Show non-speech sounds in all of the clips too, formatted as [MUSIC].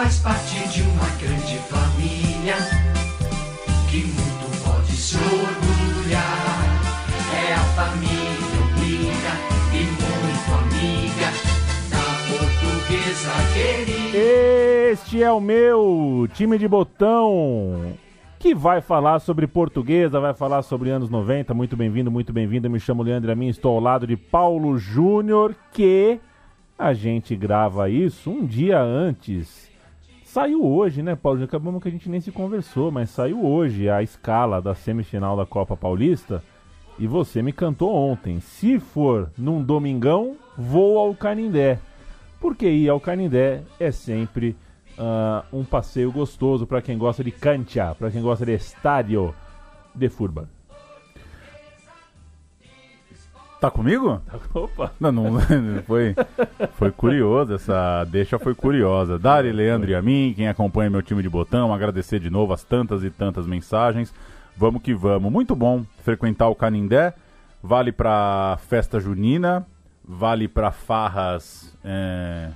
faz parte de uma grande família que muito pode se orgulhar. É a família unida e muito amiga da portuguesa querida. Este é o meu time de botão que vai falar sobre portuguesa, vai falar sobre anos 90. Muito bem-vindo, muito bem-vindo. Me chamo Leandro Amin, estou ao lado de Paulo Júnior, que a gente grava isso um dia antes. Saiu hoje, né, Paulo? Acabamos que a gente nem se conversou, mas saiu hoje a escala da semifinal da Copa Paulista. E você me cantou ontem. Se for num domingão, vou ao Canindé. Porque ir ao Canindé é sempre uh, um passeio gostoso para quem gosta de cancha, para quem gosta de estádio de futebol. Tá comigo? Opa! Não, não [LAUGHS] foi, foi curioso, essa deixa foi curiosa. Dari, Leandro e a mim, quem acompanha meu time de botão, agradecer de novo as tantas e tantas mensagens. Vamos que vamos. Muito bom frequentar o Canindé. Vale para festa junina, vale para farras é,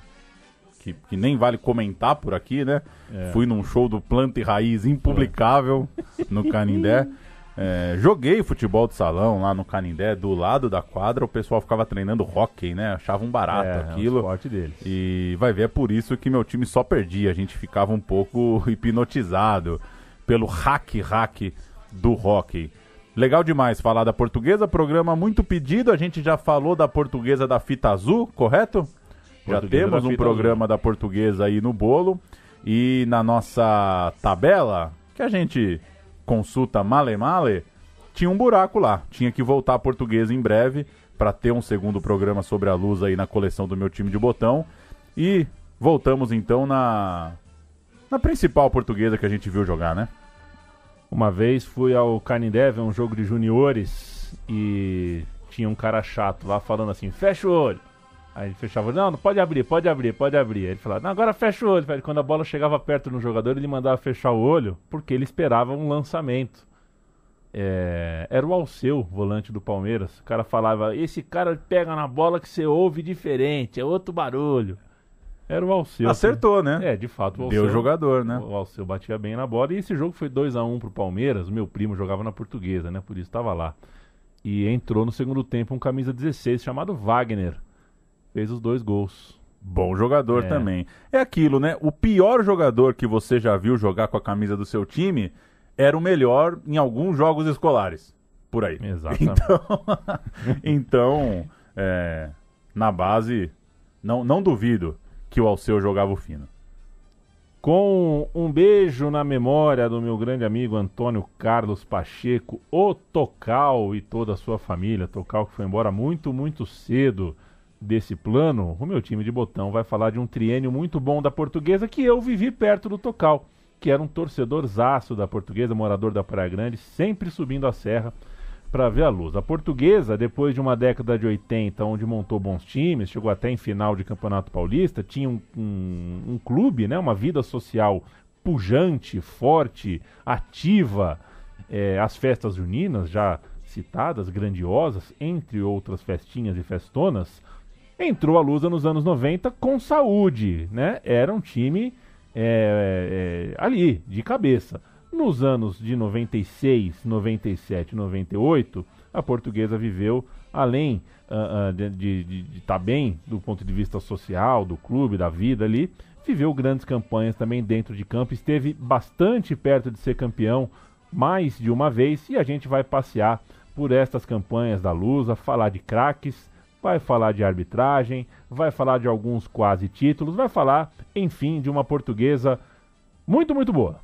que, que, nem vale comentar por aqui, né? É. Fui num show do Planta e Raiz impublicável no Canindé. [LAUGHS] É, joguei futebol de salão lá no Canindé, do lado da quadra, o pessoal ficava treinando hockey, né? Achava um barato é, aquilo. É um esporte deles. E vai ver, é por isso que meu time só perdia. A gente ficava um pouco [LAUGHS] hipnotizado pelo hack-hack do hockey. Legal demais falar da portuguesa, programa muito pedido. A gente já falou da portuguesa da fita azul, correto? já temos um programa azul. da portuguesa aí no bolo. E na nossa tabela, que a gente consulta male male, tinha um buraco lá. Tinha que voltar a portuguesa em breve para ter um segundo programa sobre a luz aí na coleção do meu time de botão. E voltamos então na na principal portuguesa que a gente viu jogar, né? Uma vez fui ao Canindé ver um jogo de juniores e tinha um cara chato lá falando assim: fecha o olho. Aí ele fechava, não, não pode abrir, pode abrir, pode abrir. Aí ele falava, não, agora fecha o olho. Quando a bola chegava perto no jogador, ele mandava fechar o olho, porque ele esperava um lançamento. É, era o Alceu, volante do Palmeiras. O cara falava, esse cara pega na bola que você ouve diferente, é outro barulho. Era o Alceu. Acertou, né? É, de fato. O Alceu, Deu jogador, né? O Alceu batia bem na bola. E esse jogo foi 2 a 1 um pro Palmeiras. O meu primo jogava na portuguesa, né? Por isso estava lá. E entrou no segundo tempo um camisa 16 chamado Wagner fez os dois gols. Bom jogador é. também. É aquilo, né? O pior jogador que você já viu jogar com a camisa do seu time era o melhor em alguns jogos escolares. Por aí. Exatamente. Então, [LAUGHS] então é, na base, não, não duvido que o Alceu jogava o fino. Com um beijo na memória do meu grande amigo Antônio Carlos Pacheco, o Tocal e toda a sua família. Tocal que foi embora muito, muito cedo desse plano, o meu time de botão vai falar de um triênio muito bom da portuguesa que eu vivi perto do Tocal, que era um torcedor zaço da portuguesa, morador da Praia Grande, sempre subindo a serra para ver a luz. A portuguesa, depois de uma década de 80, onde montou bons times, chegou até em final de Campeonato Paulista, tinha um, um, um clube, né, uma vida social pujante, forte, ativa. É, as festas juninas, já citadas, grandiosas, entre outras festinhas e festonas, entrou a Lusa nos anos 90 com saúde, né? Era um time é, é, ali, de cabeça. Nos anos de 96, 97, 98, a portuguesa viveu, além uh, uh, de estar tá bem do ponto de vista social, do clube, da vida ali, viveu grandes campanhas também dentro de campo, esteve bastante perto de ser campeão mais de uma vez e a gente vai passear por estas campanhas da Lusa, falar de craques, vai falar de arbitragem, vai falar de alguns quase títulos, vai falar, enfim, de uma portuguesa muito, muito boa.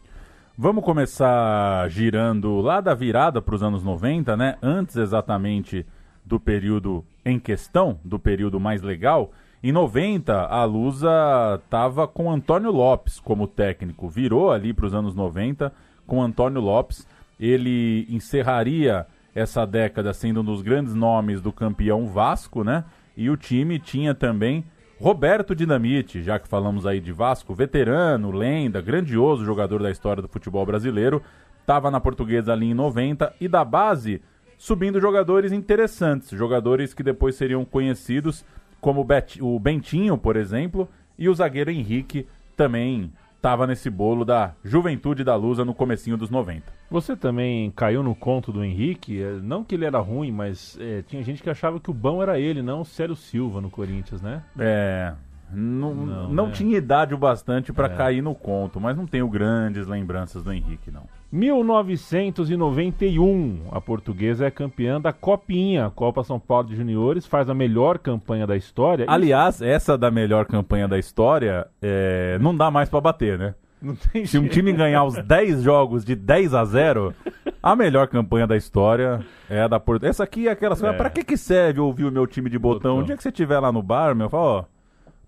Vamos começar girando lá da virada para os anos 90, né? Antes exatamente do período em questão, do período mais legal. Em 90, a Lusa estava com Antônio Lopes como técnico. Virou ali para os anos 90 com Antônio Lopes. Ele encerraria essa década sendo um dos grandes nomes do campeão Vasco, né? E o time tinha também Roberto Dinamite, já que falamos aí de Vasco, veterano, lenda, grandioso jogador da história do futebol brasileiro, estava na portuguesa ali em 90 e da base subindo jogadores interessantes, jogadores que depois seriam conhecidos como o Bentinho, por exemplo, e o zagueiro Henrique também estava nesse bolo da Juventude da Lusa no comecinho dos 90. Você também caiu no conto do Henrique, é, não que ele era ruim, mas é, tinha gente que achava que o bom era ele, não o Célio Silva no Corinthians, né? É, não, não, não né? tinha idade o bastante para é. cair no conto, mas não tenho grandes lembranças do Henrique, não. 1991, a portuguesa é campeã da Copinha, Copa São Paulo de Juniores, faz a melhor campanha da história. Aliás, essa da melhor campanha da história, é... não dá mais para bater, né? Se um time ganhar os 10 jogos de 10 a 0, a melhor campanha da história é a da Portuguesa. Essa aqui é aquela. É. Pra que, que serve ouvir o meu time de botão? botão. O dia que você estiver lá no bar, meu, fala, ó.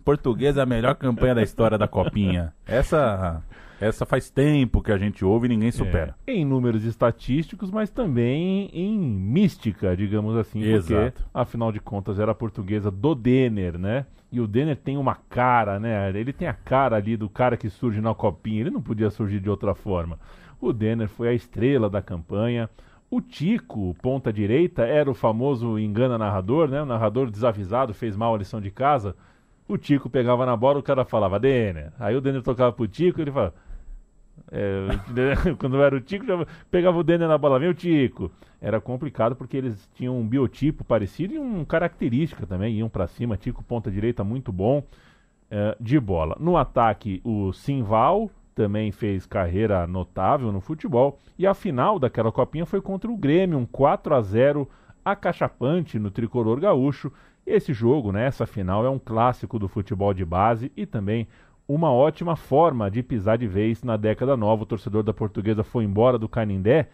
Portuguesa é a melhor campanha da história da Copinha. Essa essa faz tempo que a gente ouve e ninguém é, supera. É, em números estatísticos, mas também em mística, digamos assim. Exato. Porque, afinal de contas, era a portuguesa do Denner, né? E o Denner tem uma cara, né? Ele tem a cara ali do cara que surge na copinha. Ele não podia surgir de outra forma. O Denner foi a estrela da campanha. O Tico, ponta direita, era o famoso engana narrador, né? O narrador desavisado fez mal a lição de casa. O Tico pegava na bola, o cara falava, Denner. Aí o Denner tocava pro Tico, ele falava, é, [LAUGHS] quando era o Tico, já pegava o Denner na bola, vem o Tico. Era complicado porque eles tinham um biotipo parecido e uma característica também, iam para cima. Tico, ponta direita, muito bom é, de bola. No ataque, o Simval também fez carreira notável no futebol. E a final daquela copinha foi contra o Grêmio, um 4 a 0 acachapante no tricolor gaúcho. Esse jogo, né, essa final, é um clássico do futebol de base e também uma ótima forma de pisar de vez na década nova. O torcedor da Portuguesa foi embora do Canindé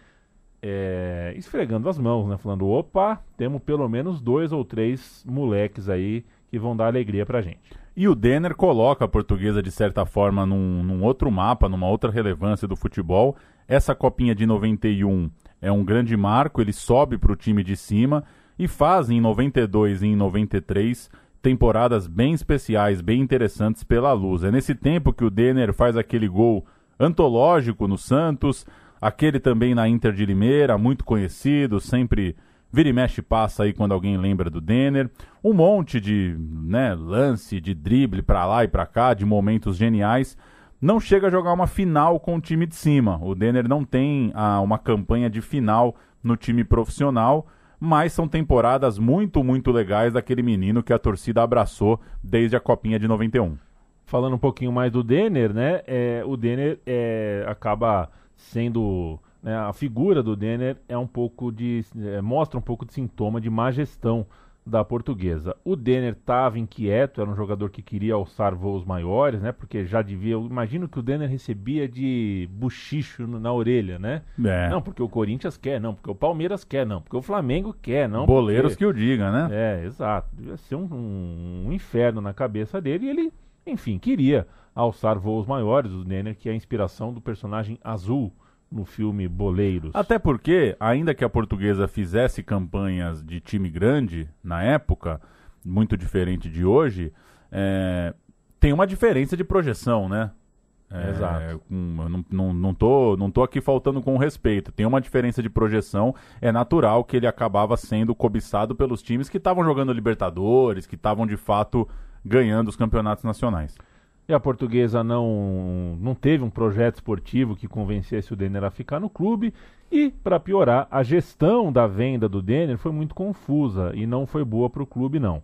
é, esfregando as mãos, né? Falando, opa, temos pelo menos dois ou três moleques aí que vão dar alegria pra gente. E o Denner coloca a portuguesa, de certa forma, num, num outro mapa, numa outra relevância do futebol. Essa copinha de 91 é um grande marco, ele sobe para o time de cima e faz em 92 e em 93 temporadas bem especiais, bem interessantes pela luz. É nesse tempo que o Denner faz aquele gol antológico no Santos, aquele também na Inter de Limeira, muito conhecido, sempre vira e mexe passa aí quando alguém lembra do Denner. Um monte de né, lance, de drible para lá e para cá, de momentos geniais. Não chega a jogar uma final com o time de cima. O Denner não tem ah, uma campanha de final no time profissional mas são temporadas muito, muito legais daquele menino que a torcida abraçou desde a Copinha de 91. Falando um pouquinho mais do Denner, né? É, o Denner é, acaba sendo. Né, a figura do Denner é um pouco de. É, mostra um pouco de sintoma de má gestão da portuguesa. O Denner estava inquieto, era um jogador que queria alçar voos maiores, né? Porque já devia. Eu imagino que o Denner recebia de buchicho na orelha, né? É. Não, porque o Corinthians quer, não, porque o Palmeiras quer, não, porque o Flamengo quer, não. Boleiros porque... que o diga, né? É, exato. Devia ser um, um, um inferno na cabeça dele e ele, enfim, queria alçar voos maiores. O Denner, que é a inspiração do personagem azul no filme Boleiros. Até porque, ainda que a portuguesa fizesse campanhas de time grande na época, muito diferente de hoje, é, tem uma diferença de projeção, né? É, Exato. Não, não, não, tô, não tô aqui faltando com respeito. Tem uma diferença de projeção. É natural que ele acabava sendo cobiçado pelos times que estavam jogando Libertadores, que estavam de fato ganhando os campeonatos nacionais. E a portuguesa não, não teve um projeto esportivo que convencesse o Denner a ficar no clube. E, para piorar, a gestão da venda do Denner foi muito confusa e não foi boa para o clube, não.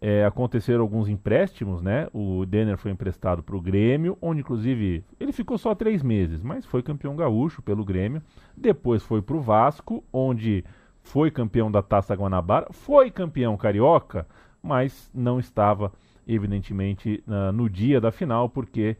É, aconteceram alguns empréstimos, né? O Denner foi emprestado para o Grêmio, onde inclusive ele ficou só três meses, mas foi campeão gaúcho pelo Grêmio. Depois foi para o Vasco, onde foi campeão da Taça Guanabara, foi campeão carioca, mas não estava evidentemente, uh, no dia da final, porque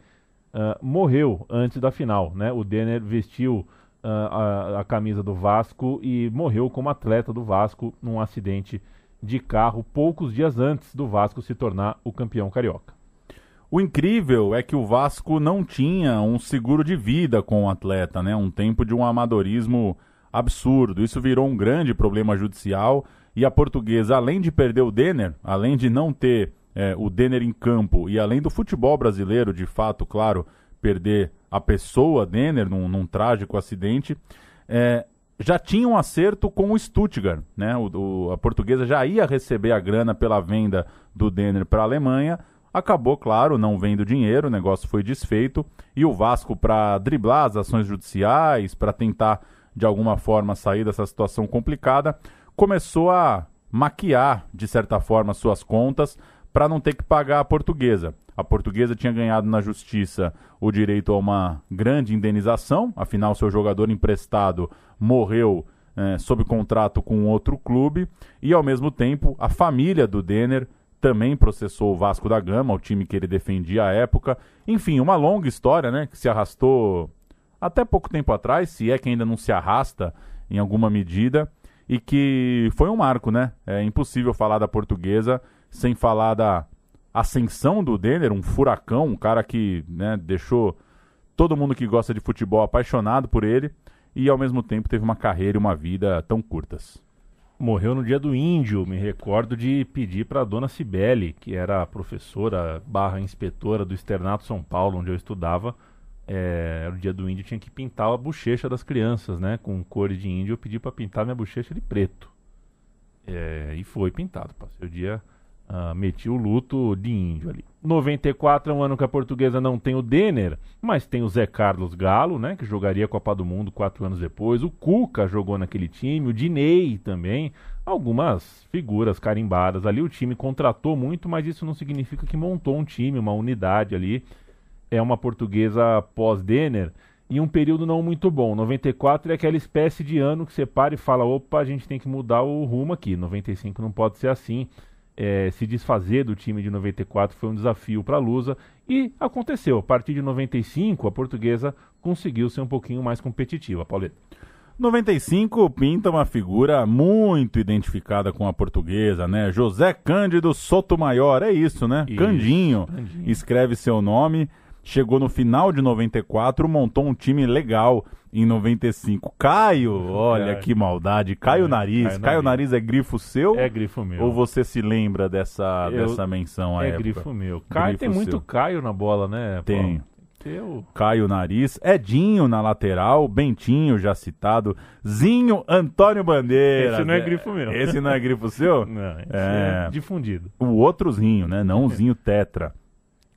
uh, morreu antes da final. Né? O Denner vestiu uh, a, a, camisa do Vasco e morreu como atleta do Vasco num acidente de carro poucos dias antes do Vasco se tornar o campeão carioca. O incrível é que o Vasco não tinha um seguro de vida com o atleta, né? Um tempo de um amadorismo absurdo. Isso virou um grande problema judicial e a portuguesa, além de perder o Denner, além de não ter é, o Denner em campo e além do futebol brasileiro, de fato, claro, perder a pessoa Denner num, num trágico acidente, é, já tinha um acerto com o Stuttgart, né? O, o, a portuguesa já ia receber a grana pela venda do Denner para a Alemanha. Acabou, claro, não vendo dinheiro, o negócio foi desfeito e o Vasco, para driblar as ações judiciais, para tentar de alguma forma sair dessa situação complicada, começou a maquiar, de certa forma, suas contas para não ter que pagar a portuguesa. A portuguesa tinha ganhado na justiça o direito a uma grande indenização, afinal, seu jogador emprestado morreu é, sob contrato com outro clube, e ao mesmo tempo a família do Denner também processou o Vasco da Gama, o time que ele defendia à época. Enfim, uma longa história, né, que se arrastou até pouco tempo atrás, se é que ainda não se arrasta em alguma medida, e que foi um marco, né? É impossível falar da portuguesa sem falar da ascensão do Denner, um furacão, um cara que né, deixou todo mundo que gosta de futebol apaixonado por ele e ao mesmo tempo teve uma carreira e uma vida tão curtas. Morreu no dia do índio, me recordo de pedir para a dona Cibele, que era professora barra inspetora do Externato São Paulo, onde eu estudava, é, no dia do índio tinha que pintar a bochecha das crianças, né? Com cores de índio, eu pedi para pintar minha bochecha de preto. É, e foi pintado, passei o dia Uh, meti o luto de índio ali. 94 é um ano que a portuguesa não tem o Denner, mas tem o Zé Carlos Galo, né? Que jogaria a Copa do Mundo quatro anos depois. O Cuca jogou naquele time, o Dinei também. Algumas figuras carimbadas ali. O time contratou muito, mas isso não significa que montou um time, uma unidade ali. É uma portuguesa pós-Denner e um período não muito bom. 94 é aquela espécie de ano que você para e fala: opa, a gente tem que mudar o rumo aqui. 95 não pode ser assim é, se desfazer do time de 94 foi um desafio para a Lusa e aconteceu. A partir de 95, a portuguesa conseguiu ser um pouquinho mais competitiva. Pauleta. 95 pinta uma figura muito identificada com a portuguesa, né? José Cândido Sotomayor, é isso, né? Isso, Candinho, Candinho escreve seu nome chegou no final de 94, montou um time legal em 95. Caio, olha é. que maldade. Caio é, Nariz. Caio, Nariz. é grifo seu? É grifo meu. Ou você se lembra dessa, Eu, dessa menção à é época? É grifo meu. Caio grifo tem muito seu. Caio na bola, né? Tem. Caio Nariz, Edinho na lateral, Bentinho já citado, Zinho Antônio Bandeira. Esse não é grifo meu. Esse não é grifo seu? [LAUGHS] Não, esse é, é difundido. O outro Zinho, né? Não o Zinho Tetra.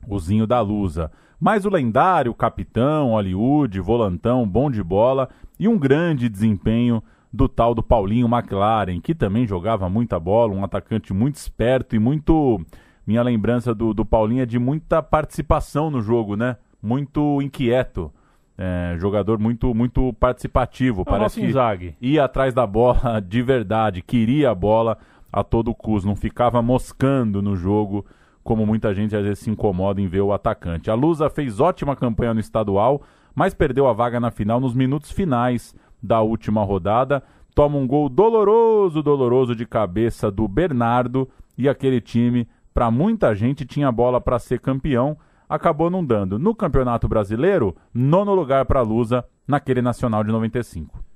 O Zinho da Lusa. Mas o lendário capitão, Hollywood, volantão, bom de bola e um grande desempenho do tal do Paulinho McLaren, que também jogava muita bola, um atacante muito esperto e muito. Minha lembrança do, do Paulinho é de muita participação no jogo, né? Muito inquieto. É, jogador muito muito participativo. É Parece que ia atrás da bola [LAUGHS] de verdade, queria a bola a todo custo, não ficava moscando no jogo como muita gente às vezes se incomoda em ver o atacante. A Lusa fez ótima campanha no estadual, mas perdeu a vaga na final nos minutos finais da última rodada. Toma um gol doloroso, doloroso de cabeça do Bernardo e aquele time, para muita gente, tinha bola para ser campeão, acabou não dando. No Campeonato Brasileiro, nono lugar para a Lusa naquele Nacional de 95.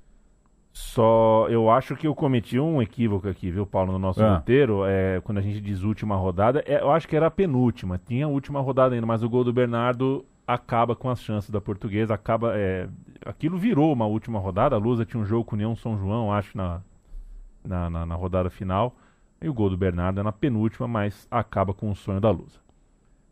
Só eu acho que eu cometi um equívoco aqui, viu, Paulo, no nosso ah. roteiro. É, quando a gente diz última rodada, é, eu acho que era a penúltima. Tinha a última rodada ainda, mas o gol do Bernardo acaba com as chances da portuguesa. Acaba. É, aquilo virou uma última rodada. A Lusa tinha um jogo com o União São João, acho, na, na, na, na rodada final. E o gol do Bernardo é na penúltima, mas acaba com o sonho da Lusa.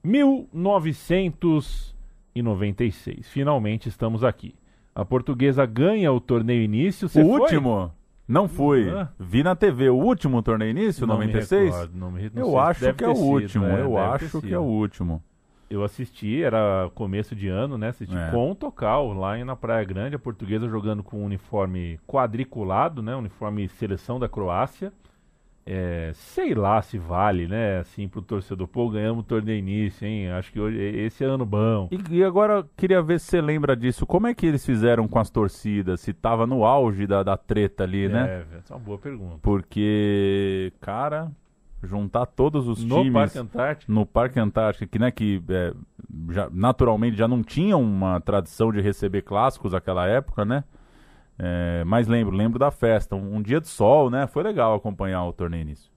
1996. Finalmente estamos aqui. A portuguesa ganha o torneio início. Você o foi? último? Não fui. Ah. Vi na TV o último torneio início, não 96? Me recordo, não me, não eu acho que é o sido, último. É, eu acho que é o último. Eu assisti, era começo de ano, né? Assisti é. com o Tocal, lá na Praia Grande, a portuguesa jogando com um uniforme quadriculado, né? Uniforme seleção da Croácia. É, sei lá se vale, né? Assim, pro torcedor, pô, ganhamos o torneio início, hein? Acho que hoje, esse é ano bom. E, e, agora, queria ver se você lembra disso. Como é que eles fizeram com as torcidas? Se tava no auge da, da treta ali, né? É, essa é uma boa pergunta. Porque, cara, juntar todos os no times... Parque Antártico? No Parque Antártico, que, né, que é, já, naturalmente já não tinham uma tradição de receber clássicos naquela época, né? É, mas lembro, lembro da festa. Um, um, dia de sol, né? Foi legal acompanhar o torneio início.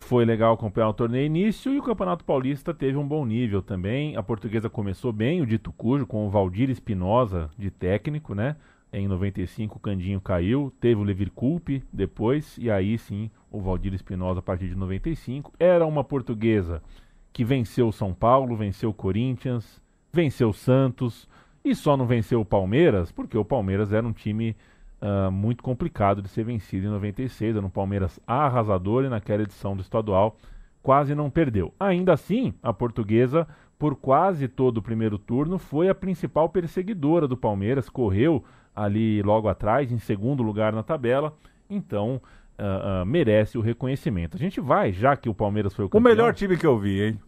Foi legal acompanhar o torneio início e o Campeonato Paulista teve um bom nível também. A portuguesa começou bem, o dito cujo, com o Valdir Espinosa de técnico, né? Em 95 o Candinho caiu, teve o Levir Culpe depois, e aí sim o Valdir Espinosa a partir de 95. Era uma portuguesa que venceu o São Paulo, venceu o Corinthians, venceu o Santos e só não venceu o Palmeiras porque o Palmeiras era um time uh, muito complicado de ser vencido em 96. Era um Palmeiras arrasador e naquela edição do estadual quase não perdeu. Ainda assim, a portuguesa, por quase todo o primeiro turno, foi a principal perseguidora do Palmeiras, correu ali logo atrás, em segundo lugar na tabela, então uh, uh, merece o reconhecimento. A gente vai, já que o Palmeiras foi o campeão... O melhor time que eu vi, hein?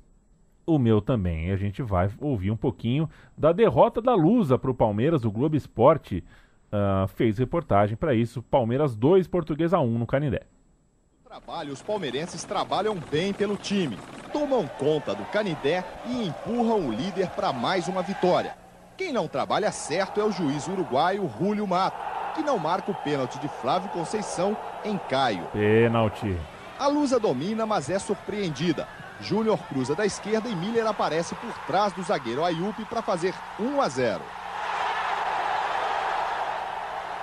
O meu também. E a gente vai ouvir um pouquinho da derrota da Lusa para o Palmeiras. O Globo Esporte uh, fez reportagem para isso. Palmeiras 2, Portuguesa 1 no Canindé. Trabalho, os palmeirenses trabalham bem pelo time, tomam conta do Canindé e empurram o líder para mais uma vitória. Quem não trabalha certo é o juiz uruguaio Julio Mato, que não marca o pênalti de Flávio Conceição em Caio. Pênalti. A Lusa domina, mas é surpreendida. Júnior cruza da esquerda e Miller aparece por trás do zagueiro Ayup para fazer 1 a 0.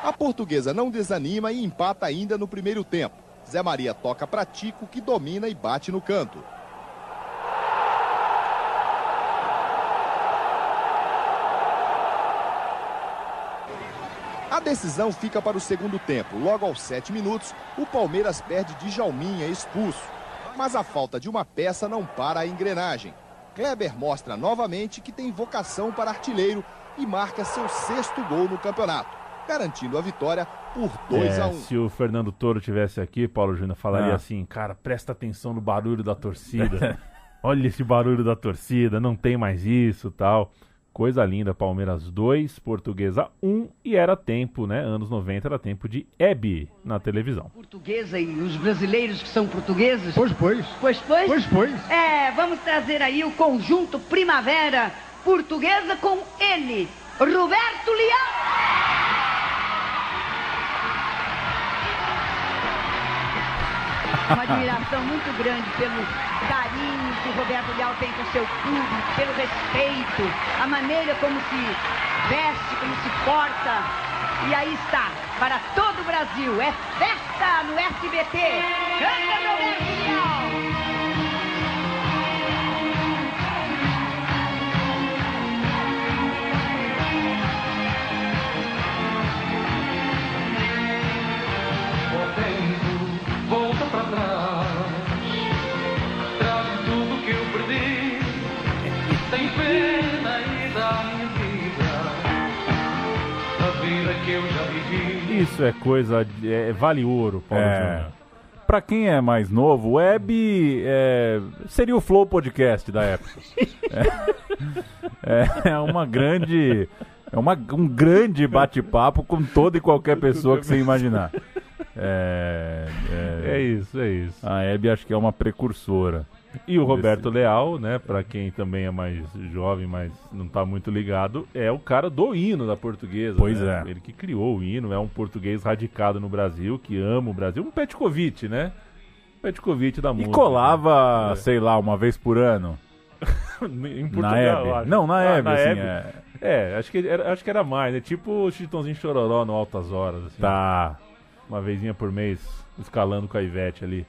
A portuguesa não desanima e empata ainda no primeiro tempo. Zé Maria toca para Tico, que domina e bate no canto. A decisão fica para o segundo tempo. Logo aos sete minutos, o Palmeiras perde de Jalminha, expulso. Mas a falta de uma peça não para a engrenagem. Kleber mostra novamente que tem vocação para artilheiro e marca seu sexto gol no campeonato garantindo a vitória por 2 é, a 1 um. Se o Fernando Toro tivesse aqui, Paulo Júnior falaria ah. assim: cara, presta atenção no barulho da torcida. Olha esse barulho da torcida, não tem mais isso tal. Coisa linda, Palmeiras 2, Portuguesa 1 um, e era tempo, né? Anos 90 era tempo de Hebe na televisão. Portuguesa e os brasileiros que são portugueses? Pois, pois. Pois, pois? Pois, pois. É, vamos trazer aí o conjunto Primavera Portuguesa com ele, Roberto Leão. Uma admiração muito grande pelo carinho que o Roberto Leal tem com seu clube, pelo respeito, a maneira como se veste, como se porta. E aí está, para todo o Brasil, é festa no SBT. Canta Roberto Leal! Isso é coisa. De, é, vale ouro, Paulo é. Pra quem é mais novo, Web é, seria o Flow Podcast da época. [LAUGHS] é, é uma grande. É uma, um grande bate-papo com toda e qualquer pessoa que você imaginar. É, é, é, isso, é isso. A Hebe acho que é uma precursora. E o Roberto Leal, né, para quem também é mais jovem, mas não está muito ligado, é o cara do hino da portuguesa. Pois né? é. Ele que criou o hino, é um português radicado no Brasil, que ama o Brasil. Um Petkovic, né? Petkovic da música. E colava, né? sei lá, uma vez por ano. [LAUGHS] em Portugal, na Hebe. Não, na ah, Hebe, na assim, Hebe. É... é, acho que, era, acho que era mais, né? Tipo o Chitãozinho Chororó no Altas Horas. Assim. Tá. Uma vezinha por mês, escalando com a Ivete ali.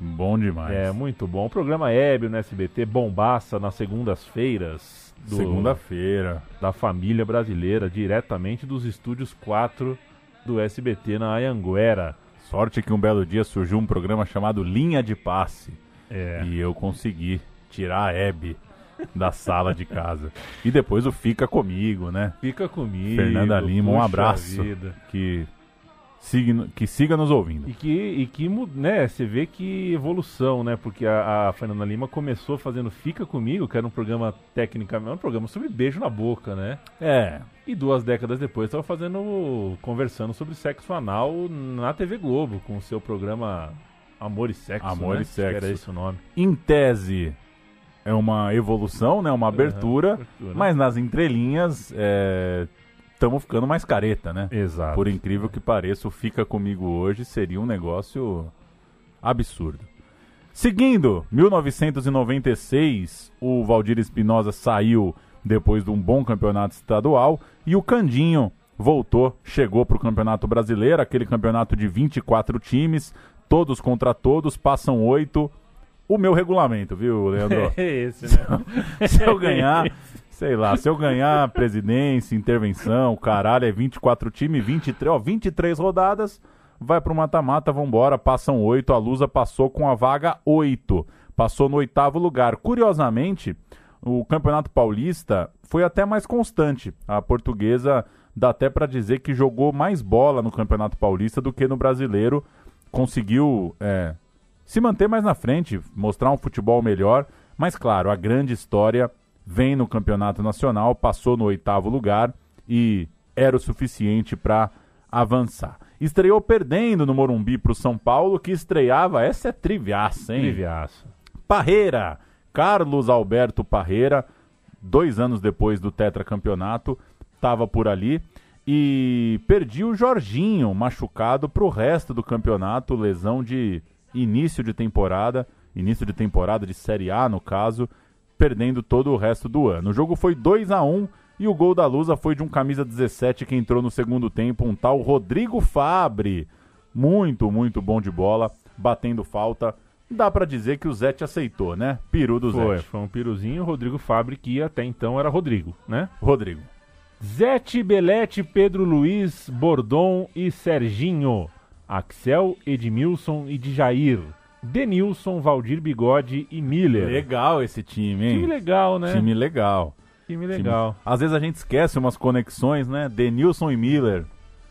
Bom demais. É, muito bom. O programa Hébio no SBT, bombaça nas segundas-feiras. Segunda-feira. Da família brasileira, diretamente dos estúdios 4 do SBT na Anhanguera. Sorte que um belo dia surgiu um programa chamado Linha de Passe. É. E eu consegui tirar a Hebe da sala de casa. E depois o Fica Comigo, né? Fica Comigo. Fernanda Lima, um abraço. Vida. Que que siga nos ouvindo. E que, e que né, você vê que evolução, né? Porque a, a, Fernanda Lima começou fazendo Fica Comigo, que era um programa tecnicamente, um programa sobre beijo na boca, né? É. E duas décadas depois estava fazendo, conversando sobre sexo anal na TV Globo, com o seu programa Amor e Sexo, Amor né? e Sexo. Era esse o nome. Em tese, é uma evolução, né? Uma abertura, uhum, abertura. mas nas entrelinhas é, estamos ficando mais careta, né? Exato. Por incrível que pareça, o Fica Comigo hoje seria um negócio absurdo. Seguindo, 1996, o Valdir Espinosa saiu depois de um bom campeonato estadual e o Candinho voltou, chegou para o Campeonato Brasileiro, aquele campeonato de 24 times, todos contra todos, passam oito. o meu regulamento, viu, Leandro? É [LAUGHS] esse, né? se eu ganhar, [LAUGHS] sei lá, se eu ganhar [LAUGHS] presidência, intervenção, caralho, é 24 times, 23, ó, 23 rodadas, vai pro mata-mata, vambora, passam oito, a Lusa passou com a vaga 8, passou no oitavo lugar. Curiosamente, o Campeonato Paulista foi até mais constante. A portuguesa dá até para dizer que jogou mais bola no Campeonato Paulista do que no Brasileiro, conseguiu é, se manter mais na frente, mostrar um futebol melhor, mas claro, a grande história vem no Campeonato Nacional, passou no oitavo lugar e era o suficiente para avançar. Estreou perdendo no Morumbi para o São Paulo, que estreava, essa é triviaça, hein? Triviaça. Parreira, Carlos Alberto Parreira, dois anos depois do tetracampeonato, estava por ali e perdi o Jorginho machucado para o resto do campeonato, lesão de início de temporada, início de temporada de Série A no caso, perdendo todo o resto do ano. O jogo foi 2 a 1 e o gol da Lusa foi de um camisa 17 que entrou no segundo tempo, um tal Rodrigo Fabre. Muito, muito bom de bola, batendo falta. Dá para dizer que o Zete aceitou, né? Peru do Foi, Zete. foi um piruzinho, Rodrigo Fabre, que até então era Rodrigo, né? Rodrigo. Zete, Belete, Pedro Luiz, Bordon e Serginho. Axel, Edmilson e Djair. Denilson, Valdir Bigode e Miller. Legal esse time, hein? Time legal, né? Time legal. Time legal. Time- Às vezes a gente esquece umas conexões, né? Denilson e Miller.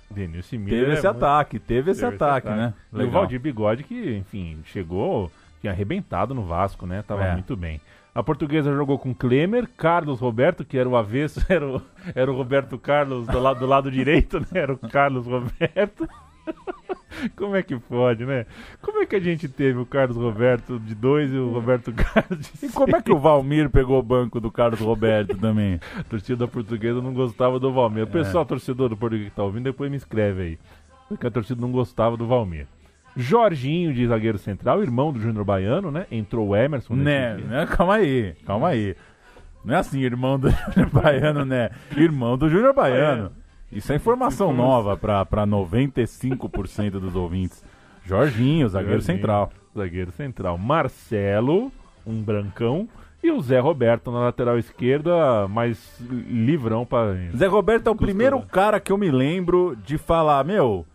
Denilson e Miller. Teve é esse muito- ataque, teve esse teve esse ataque, né? E o Legal. Valdir Bigode, que, enfim, chegou, tinha arrebentado no Vasco, né? Tava É. muito bem. A portuguesa jogou com Klemer, Carlos Roberto, que era o avesso, [LAUGHS] era o, era o Roberto Carlos do lado, do lado direito, né? Era o Carlos Roberto. [LAUGHS] Como é que pode, né? Como é que a gente teve o Carlos Roberto de dois e o Roberto [LAUGHS] Carlos de E como é que o Valmir pegou o banco do Carlos Roberto também? [LAUGHS] A torcida portuguesa não gostava do Valmir. É. O pessoal, torcedor do português que tá ouvindo, depois me escreve aí. Porque a torcida não gostava do Valmir. Jorginho de zagueiro central, irmão do Júnior Baiano, né? Entrou o Emerson. né, né? Calma aí, calma aí. Não é assim, irmão do Júnior Baiano, né? Irmão do Júnior Baiano. Isso é informação nova pra pra 95% dos ouvintes. Jorginho, zagueiro Jorginho, central. Zagueiro central. Marcelo, um brancão. E o Zé Roberto na lateral esquerda, mais livrão pra. Zé Roberto é o primeiro cara que eu me lembro de falar, meu,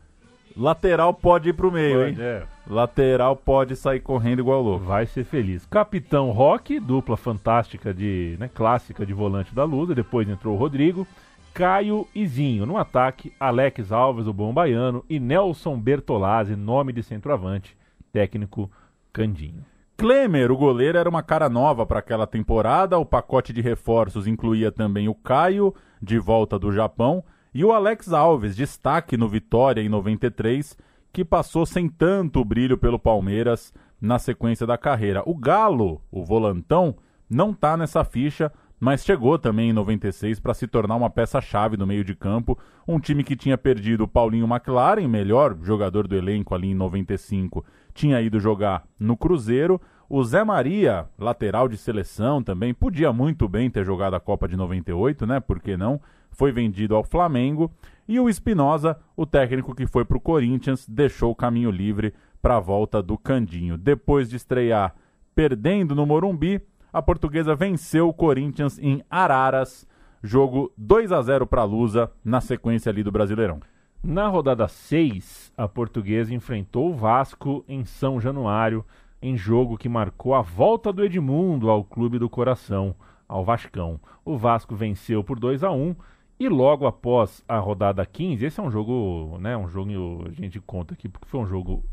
lateral pode ir pro meio, hein? É, Lateral pode sair correndo igual louco. vai ser feliz. Capitão Roque, dupla fantástica de, né, clássica de volante da Lusa, depois entrou o Rodrigo, Caio e Zinho. No ataque, Alex Alves, o bom baiano, e Nelson Bertolazzi, nome de centroavante, técnico Candinho. Klemer, o goleiro, era uma cara nova para aquela temporada. O pacote de reforços incluía também o Caio, de volta do Japão, e o Alex Alves, destaque no Vitória em 93, que passou sem tanto brilho pelo Palmeiras na sequência da carreira. O Galo, o volantão, não tá nessa ficha, mas chegou também em 96 para se tornar uma peça-chave no meio de campo. Um time que tinha perdido o Paulinho McLaren, melhor jogador do elenco ali em 95, tinha ido jogar no Cruzeiro. O Zé Maria, lateral de seleção também, podia muito bem ter jogado a Copa de 98, né? Por que não? Foi vendido ao Flamengo. E o Espinosa, o técnico que foi para o Corinthians, deixou o caminho livre para a volta do Candinho. Depois de estrear perdendo no Morumbi, a portuguesa venceu o Corinthians em Araras. Jogo 2 a 0 para a Lusa na sequência ali do Brasileirão. Na rodada 6, a portuguesa enfrentou o Vasco em São Januário, em jogo que marcou a volta do Edmundo ao clube do coração, ao Vascão. O Vasco venceu por 2 a 1 e logo após a rodada 15, esse é um jogo, né, um jogo a gente conta aqui porque foi um jogo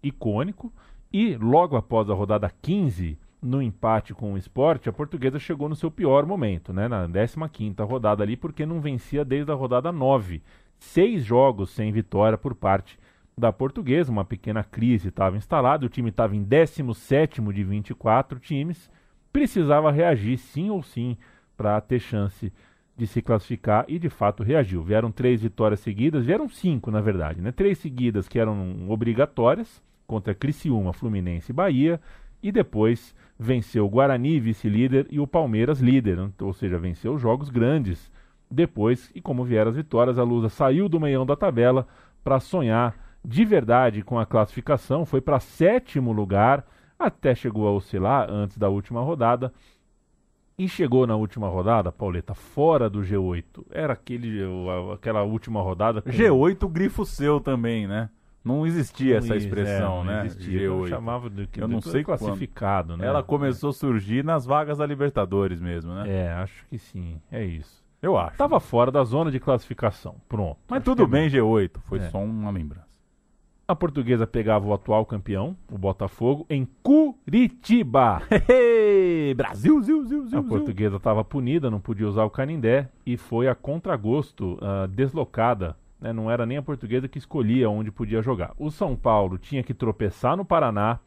icônico, e logo após a rodada 15, no empate com o esporte, a portuguesa chegou no seu pior momento, né, na 15ª rodada ali, porque não vencia desde a rodada 9 seis jogos sem vitória por parte da portuguesa. Uma pequena crise estava instalada, o time estava em 17 de 24 times, precisava reagir sim ou sim para ter chance de se classificar e de fato reagiu. Vieram três vitórias seguidas, vieram cinco na verdade, né? Três seguidas que eram obrigatórias contra Criciúma, Fluminense e Bahia e depois venceu o Guarani, vice-líder, e o Palmeiras, líder, né? ou seja, venceu jogos grandes depois, e como vieram as vitórias, a Lusa saiu do meião da tabela para sonhar de verdade com a classificação, foi para sétimo lugar, até chegou a oscilar antes da última rodada. E chegou na última rodada, Pauleta, fora do G8. Era aquele, aquela última rodada. Com... G8, grifo seu também, né? Não existia Não essa expressão, é, não né? existia. Eu G8. chamava de que Eu não de sei classificado, né? Ela começou a surgir nas vagas da Libertadores mesmo, né? É, acho que sim. É isso. Eu acho. Tava fora da zona de classificação. Pronto. Mas tudo é bem, G8. Foi É. só uma lembrança. A portuguesa pegava o atual campeão, o Botafogo, em Curitiba. [LAUGHS] Brasil, ziu, ziu, ziu, A portuguesa estava punida, não podia usar o Canindé e foi a contragosto ah, deslocada. Né? Não era nem a portuguesa que escolhia onde podia jogar. O São Paulo tinha que tropeçar no Paraná,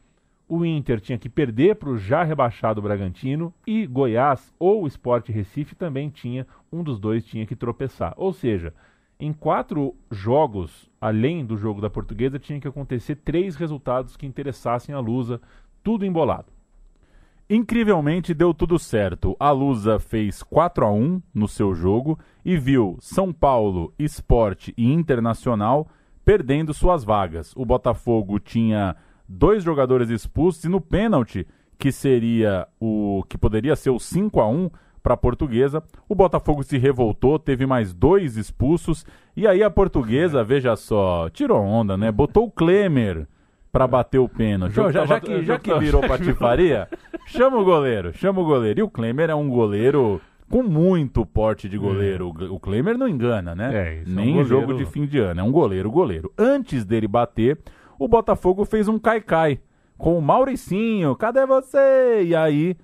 o Inter tinha que perder para o já rebaixado Bragantino e Goiás ou o Sport Recife também tinha, um dos dois tinha que tropeçar. Ou seja, em quatro jogos, além do jogo da portuguesa, tinha que acontecer três resultados que interessassem a Lusa, tudo embolado. Incrivelmente deu tudo certo. A Lusa fez 4 a 1 no seu jogo e viu São Paulo, Esporte e Internacional perdendo suas vagas. O Botafogo tinha dois jogadores expulsos e no pênalti, que seria o que poderia ser o 5 a 1 para a Portuguesa, o Botafogo se revoltou, teve mais dois expulsos e aí a Portuguesa, veja só, tirou onda, né? Botou o Klemer para bater o pênalti. Já, já tava- que, já que virou patifaria, chama o goleiro, chama o goleiro. E o Klemer é um goleiro com muito porte de goleiro. O Klemer não engana, né? É, isso é um Nem jogo de fim de ano, é um goleiro, goleiro. Antes dele bater, o Botafogo fez um cai-cai com o Mauricinho, cadê você? E aí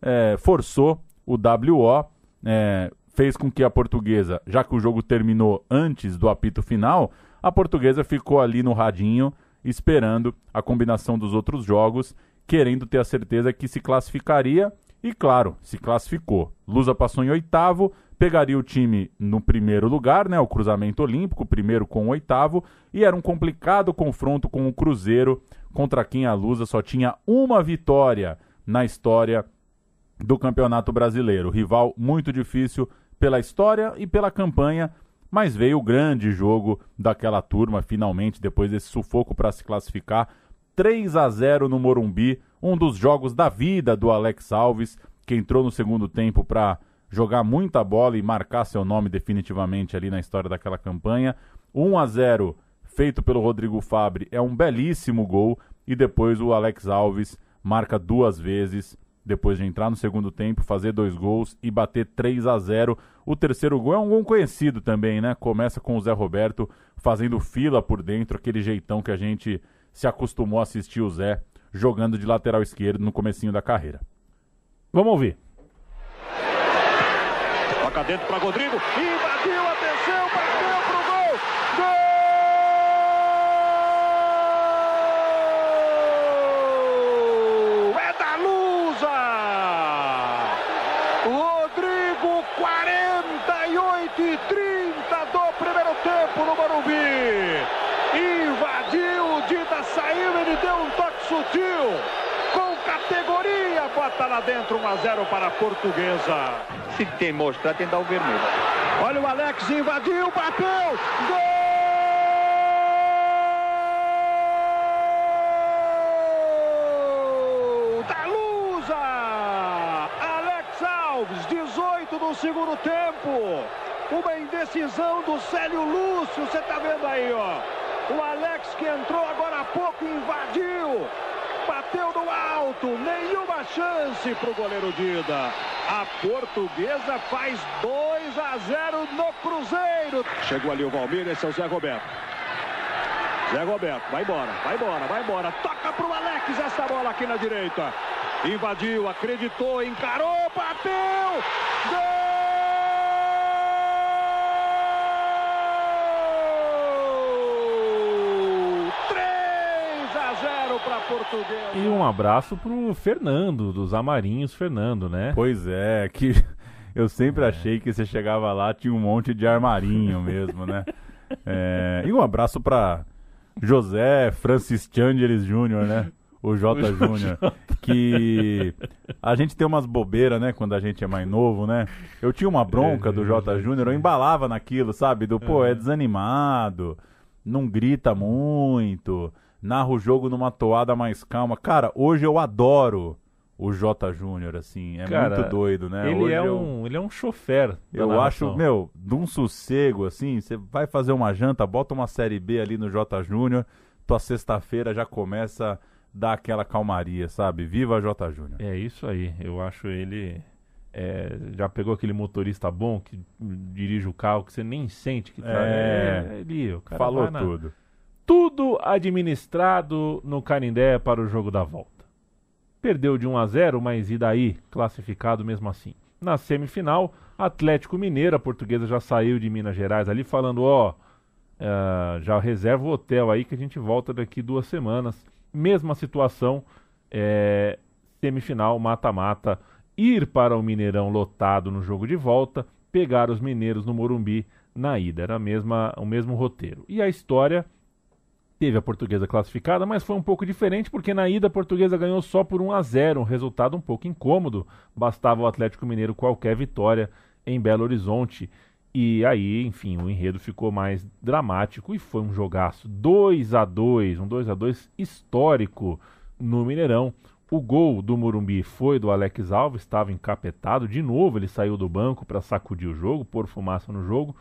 é, forçou o WO, é, fez com que a portuguesa, já que o jogo terminou antes do apito final, a portuguesa ficou ali no radinho esperando a combinação dos outros jogos, querendo ter a certeza que se classificaria e, claro, se classificou. Lusa passou em oitavo, pegaria o time no primeiro lugar, né, o cruzamento olímpico, primeiro com o oitavo, e era um complicado confronto com o Cruzeiro, contra quem a Lusa só tinha uma vitória na história do Campeonato Brasileiro. Rival muito difícil pela história e pela campanha, mas veio o grande jogo daquela turma, finalmente, depois desse sufoco para se classificar. 3 a 0 no Morumbi, um dos jogos da vida do Alex Alves, que entrou no segundo tempo para jogar muita bola e marcar seu nome definitivamente ali na história daquela campanha. 1 a 0 feito pelo Rodrigo Fabre é um belíssimo gol e depois o Alex Alves marca duas vezes depois de entrar no segundo tempo, fazer dois gols e bater 3 a 0. O terceiro gol é um gol conhecido também, né? Começa com o Zé Roberto fazendo fila por dentro, aquele jeitão que a gente se acostumou a assistir o Zé jogando de lateral esquerdo no comecinho da carreira. Vamos ouvir. Toca dentro para Rodrigo. Invadiu, atenção, bateu pro gol. Gol! É da Lusa! Rodrigo, 48 e 30 do primeiro tempo no Morumbi. Invadiu, o Dida saiu, ele deu um toque sutil. Com categoria, bota lá dentro 1 a 0 para a Portuguesa. Se tem mostrar, tem dar o vermelho. Olha o Alex, invadiu, bateu! Gol! Da Lusa! Alex Alves, 18 no segundo tempo. Uma indecisão do Célio Lúcio, você tá vendo aí, ó. O Alex que entrou agora há pouco invadiu. Bateu no alto, nenhuma chance para o goleiro Dida. A portuguesa faz 2 a 0 no Cruzeiro. Chegou ali o Valmir, esse é o Zé Roberto. Zé Roberto, vai embora, vai embora, vai embora. Toca pro Alex essa bola aqui na direita. Invadiu, acreditou, encarou, bateu! Gol! 3 a 0 para Portuguesa. E um abraço pro Fernando, dos Amarinhos Fernando, né? Pois é, que [LAUGHS] eu sempre achei que você chegava lá tinha um monte de armarinho [LAUGHS] mesmo, né? É, e um abraço para José Francis Changeles Júnior, né? O J Júnior, que a gente tem umas bobeiras, né, quando a gente é mais novo, né? Eu tinha uma bronca do J Júnior, eu embalava naquilo, sabe? Do, pô, é desanimado, não grita muito, narra o jogo numa toada mais calma. Cara, hoje eu adoro o J Júnior, assim. É Cara, muito doido, né? Ele Hoje é, eu, um, ele é um chofer. eu narração. acho, meu, de um sossego, assim. Você vai fazer uma janta, bota uma série B ali no J Júnior, tua sexta-feira já começa a dar aquela calmaria, sabe? Viva J Júnior. É isso aí. Eu acho ele. é, já pegou aquele motorista bom que dirige o carro que você nem sente que tá. É. Ele, o cara Falou vai na- tudo. Administrado no Canindé para o jogo da volta. Perdeu de 1 a 0, mas e daí? Classificado mesmo assim. Na semifinal, Atlético Mineiro, a portuguesa já saiu de Minas Gerais ali falando, ó, eh, já reserva o hotel aí que a gente volta daqui duas semanas. Mesma situação, eh, semifinal, mata-mata, ir para o Mineirão lotado no jogo de volta, pegar os mineiros no Morumbi na ida. Era a mesma, o mesmo roteiro. E a história teve a portuguesa classificada, mas foi um pouco diferente porque na ida a portuguesa ganhou só por 1 a 0, um resultado um pouco incômodo. Bastava o Atlético Mineiro qualquer vitória em Belo Horizonte. E aí, enfim, o enredo ficou mais dramático e foi um jogaço 2 a 2, um 2 a 2 histórico no Mineirão. O gol do Morumbi foi do Alex Alves, estava encapetado de novo, ele saiu do banco para sacudir o jogo, pôr fumaça no jogo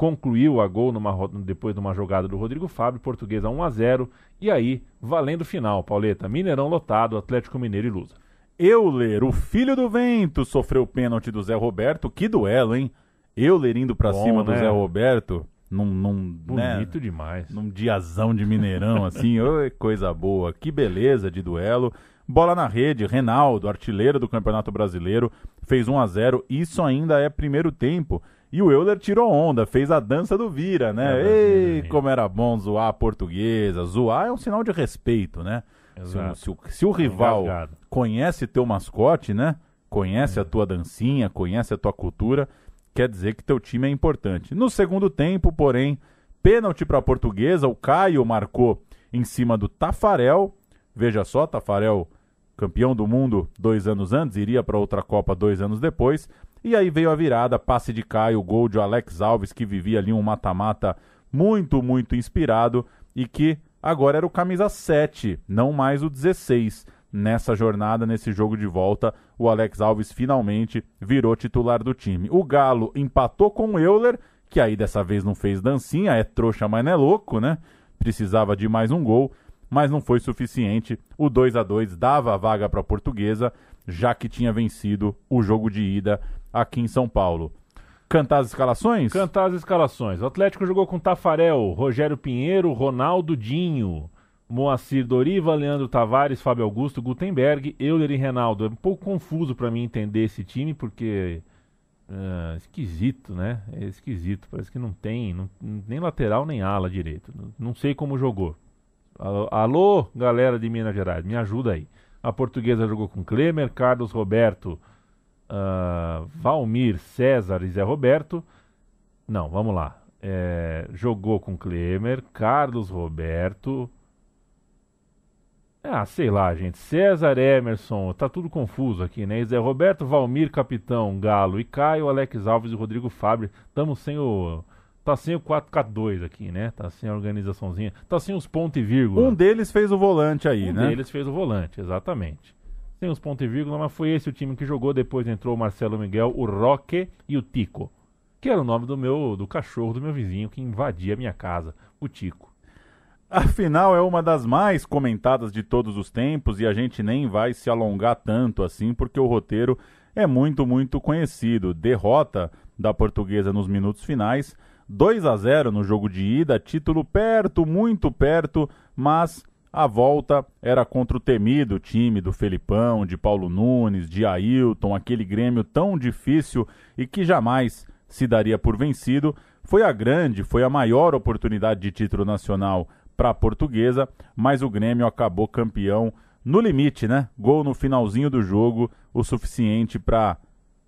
concluiu a gol numa, depois de uma jogada do Rodrigo Fábio, portuguesa 1 a 0 e aí, valendo o final, Pauleta, Mineirão lotado, Atlético Mineiro e Lusa. Euler, o filho do vento, sofreu o pênalti do Zé Roberto. Que duelo, hein? Euler indo pra Bom, cima do né? Zé Roberto. Num, num, né, Bonito demais. num diazão de Mineirão, assim. Oi, [LAUGHS] coisa boa. Que beleza de duelo. Bola na rede, Renaldo, artilheiro do Campeonato Brasileiro, fez 1 a 0 Isso ainda é primeiro tempo. E o Euler tirou onda, fez a dança do Vira, né? É, Ei, Vira. como era bom zoar a portuguesa. Zoar é um sinal de respeito, né? Se o, Exato. se o- se o rival Engasgado. conhece teu mascote, né? Conhece É. a tua dancinha, conhece a tua cultura, quer dizer que teu time é importante. No segundo tempo, porém, pênalti para a portuguesa, o Caio marcou em cima do Tafarel. Veja só, Tafarel, campeão do mundo dois anos antes, iria para outra Copa dois anos depois. E aí veio a virada, passe de Caio, gol de Alex Alves, que vivia ali um mata-mata muito, muito inspirado e que agora era o camisa 7, não mais o 16. Nessa jornada, nesse jogo de volta, o Alex Alves finalmente virou titular do time. O Galo empatou com o Euler, que aí dessa vez não fez dancinha, é trouxa, mas não é louco, né? Precisava de mais um gol, mas não foi suficiente. O 2 a 2 dava a vaga para a Portuguesa, já que tinha vencido o jogo de ida aqui em São Paulo. Cantar as escalações? Cantar as escalações. O Atlético jogou com Tafarel, Rogério Pinheiro, Ronaldo Dinho, Moacir Doriva, Leandro Tavares, Fábio Augusto, Gutenberg, Euler e Reinaldo. É um pouco confuso para mim entender esse time porque é, esquisito, né? É esquisito. Parece que não tem não- nem lateral nem ala direito. Não, não sei como jogou. Alô, alô, galera de Minas Gerais, me ajuda aí. A portuguesa jogou com Klemer, Carlos Roberto, ah, Valmir, César e Zé Roberto. Não, vamos lá. É, jogou com Klemer, Carlos Roberto. Ah, sei lá, gente. César Emerson, tá tudo confuso aqui, né? Zé Roberto, Valmir, Capitão, Galo e Caio, Alex Alves e Rodrigo Fábio. Estamos sem o. Tá sem o 4K2 aqui, né? Tá sem a organizaçãozinha. Tá sem os pontos e vírgula. Um deles fez o volante aí, Um né? deles fez o volante, exatamente. Sem os pontos e vírgula, mas foi esse o time que jogou. Depois entrou o Marcelo Miguel, o Roque e o Tico. Que era o nome do meu do cachorro do meu vizinho que invadia a minha casa, o Tico. Afinal, é uma das mais comentadas de todos os tempos e a gente nem vai se alongar tanto assim, porque o roteiro é muito, muito conhecido. Derrota da portuguesa nos minutos finais, 2 a 0 no jogo de ida, título perto, muito perto, mas a volta era contra o temido time do Felipão, de Paulo Nunes, de Ailton, aquele Grêmio tão difícil e que jamais se daria por vencido. Foi a grande, foi a maior oportunidade de título nacional para a portuguesa, mas o Grêmio acabou campeão no limite, né? Gol no finalzinho do jogo, o suficiente para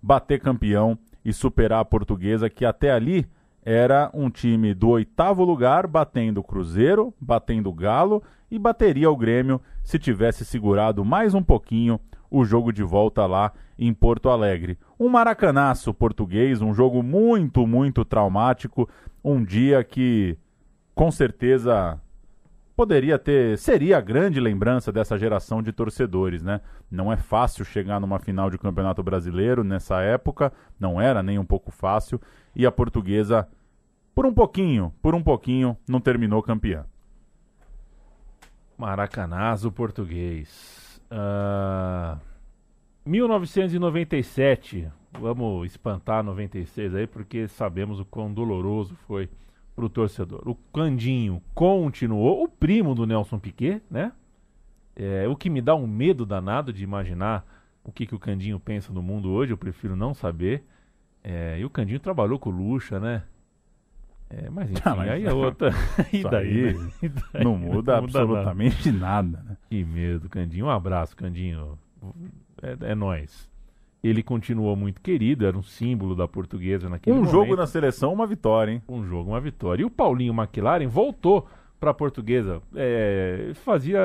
bater campeão e superar a portuguesa, que até ali era um time do oitavo lugar, batendo o Cruzeiro, batendo o Galo e bateria o Grêmio se tivesse segurado mais um pouquinho o jogo de volta lá em Porto Alegre. Um maracanaço português, um jogo muito, muito traumático, um dia que com certeza poderia ter, seria a grande lembrança dessa geração de torcedores, né? Não é fácil chegar numa final de Campeonato Brasileiro nessa época, não era nem um pouco fácil, e a portuguesa, por um pouquinho, por um pouquinho, não terminou campeã. Maracanazo português. Uh, 1997, vamos espantar 96 aí, porque sabemos o quão doloroso foi pro torcedor. O Candinho continuou, o primo do Nelson Piquet, né? É, o que me dá um medo danado de imaginar o que, que o Candinho pensa no mundo hoje, eu prefiro não saber. É, e o Candinho trabalhou com o Lucha, né? É, mas enfim, ah, mas aí é outra. [LAUGHS] e daí, aí, [LAUGHS] e daí? [LAUGHS] Não muda, não muda absolutamente nada. nada né? Que medo, Candinho. Um abraço, Candinho. É, é nós ele continuou muito querido, era um símbolo da portuguesa naquele um momento. Um jogo na seleção, uma vitória, hein? Um jogo, uma vitória. E o Paulinho McLaren voltou para a portuguesa. É, fazia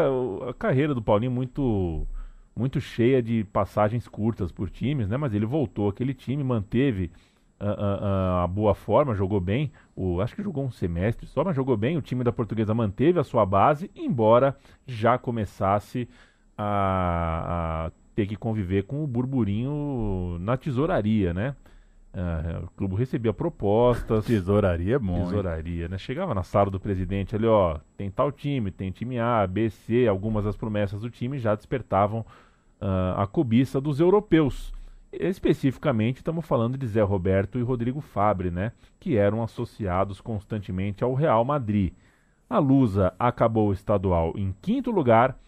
a carreira do Paulinho muito muito cheia de passagens curtas por times, né? Mas ele voltou aquele time, manteve a, a, a, boa forma, jogou bem. O, acho que jogou um semestre só, mas jogou bem. O time da portuguesa manteve a sua base, embora já começasse a, a ter que conviver com o burburinho na tesouraria, né? Uh, o clube recebia propostas. Tesouraria é bom. Tesouraria, hein? né? Chegava na sala do presidente ali, ó, tem tal time, tem time A, B, C, algumas das promessas do time já despertavam uh, a cobiça dos europeus. Especificamente, estamos falando de Zé Roberto e Rodrigo Fabre, né? Que eram associados constantemente ao Real Madrid. A Lusa acabou o estadual em quinto lugar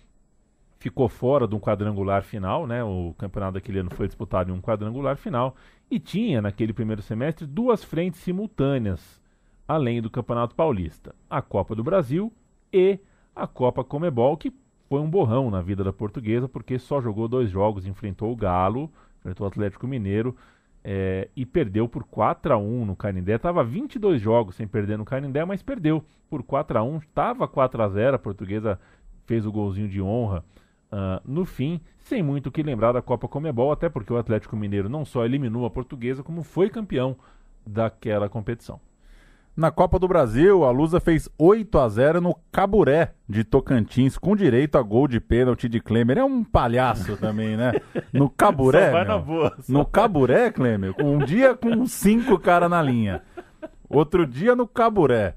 ficou fora de um quadrangular final, né? O campeonato daquele ano foi disputado em um quadrangular final e tinha naquele primeiro semestre duas frentes simultâneas, além do Campeonato Paulista, a Copa do Brasil e a Copa Comebol, que foi um borrão na vida da portuguesa, porque só jogou dois jogos, enfrentou o Galo, enfrentou o Atlético Mineiro é, e perdeu por 4 a 1 no Canindé. Tava 22 jogos sem perder no Canindé, mas perdeu por 4 a 1 Tava 4 a 0 a portuguesa fez o golzinho de honra Uh, no fim, sem muito o que lembrar da Copa Comebol, até porque o Atlético Mineiro não só eliminou a portuguesa, como foi campeão daquela competição. Na Copa do Brasil, a Lusa fez 8 a 0 no Caburé de Tocantins, com direito a gol de pênalti de Klemer. É um palhaço também, né? No [LAUGHS] Caburé. vai meu. na boa, no Caburé, Klemer, um dia com cinco caras na linha. Outro dia no Caburé.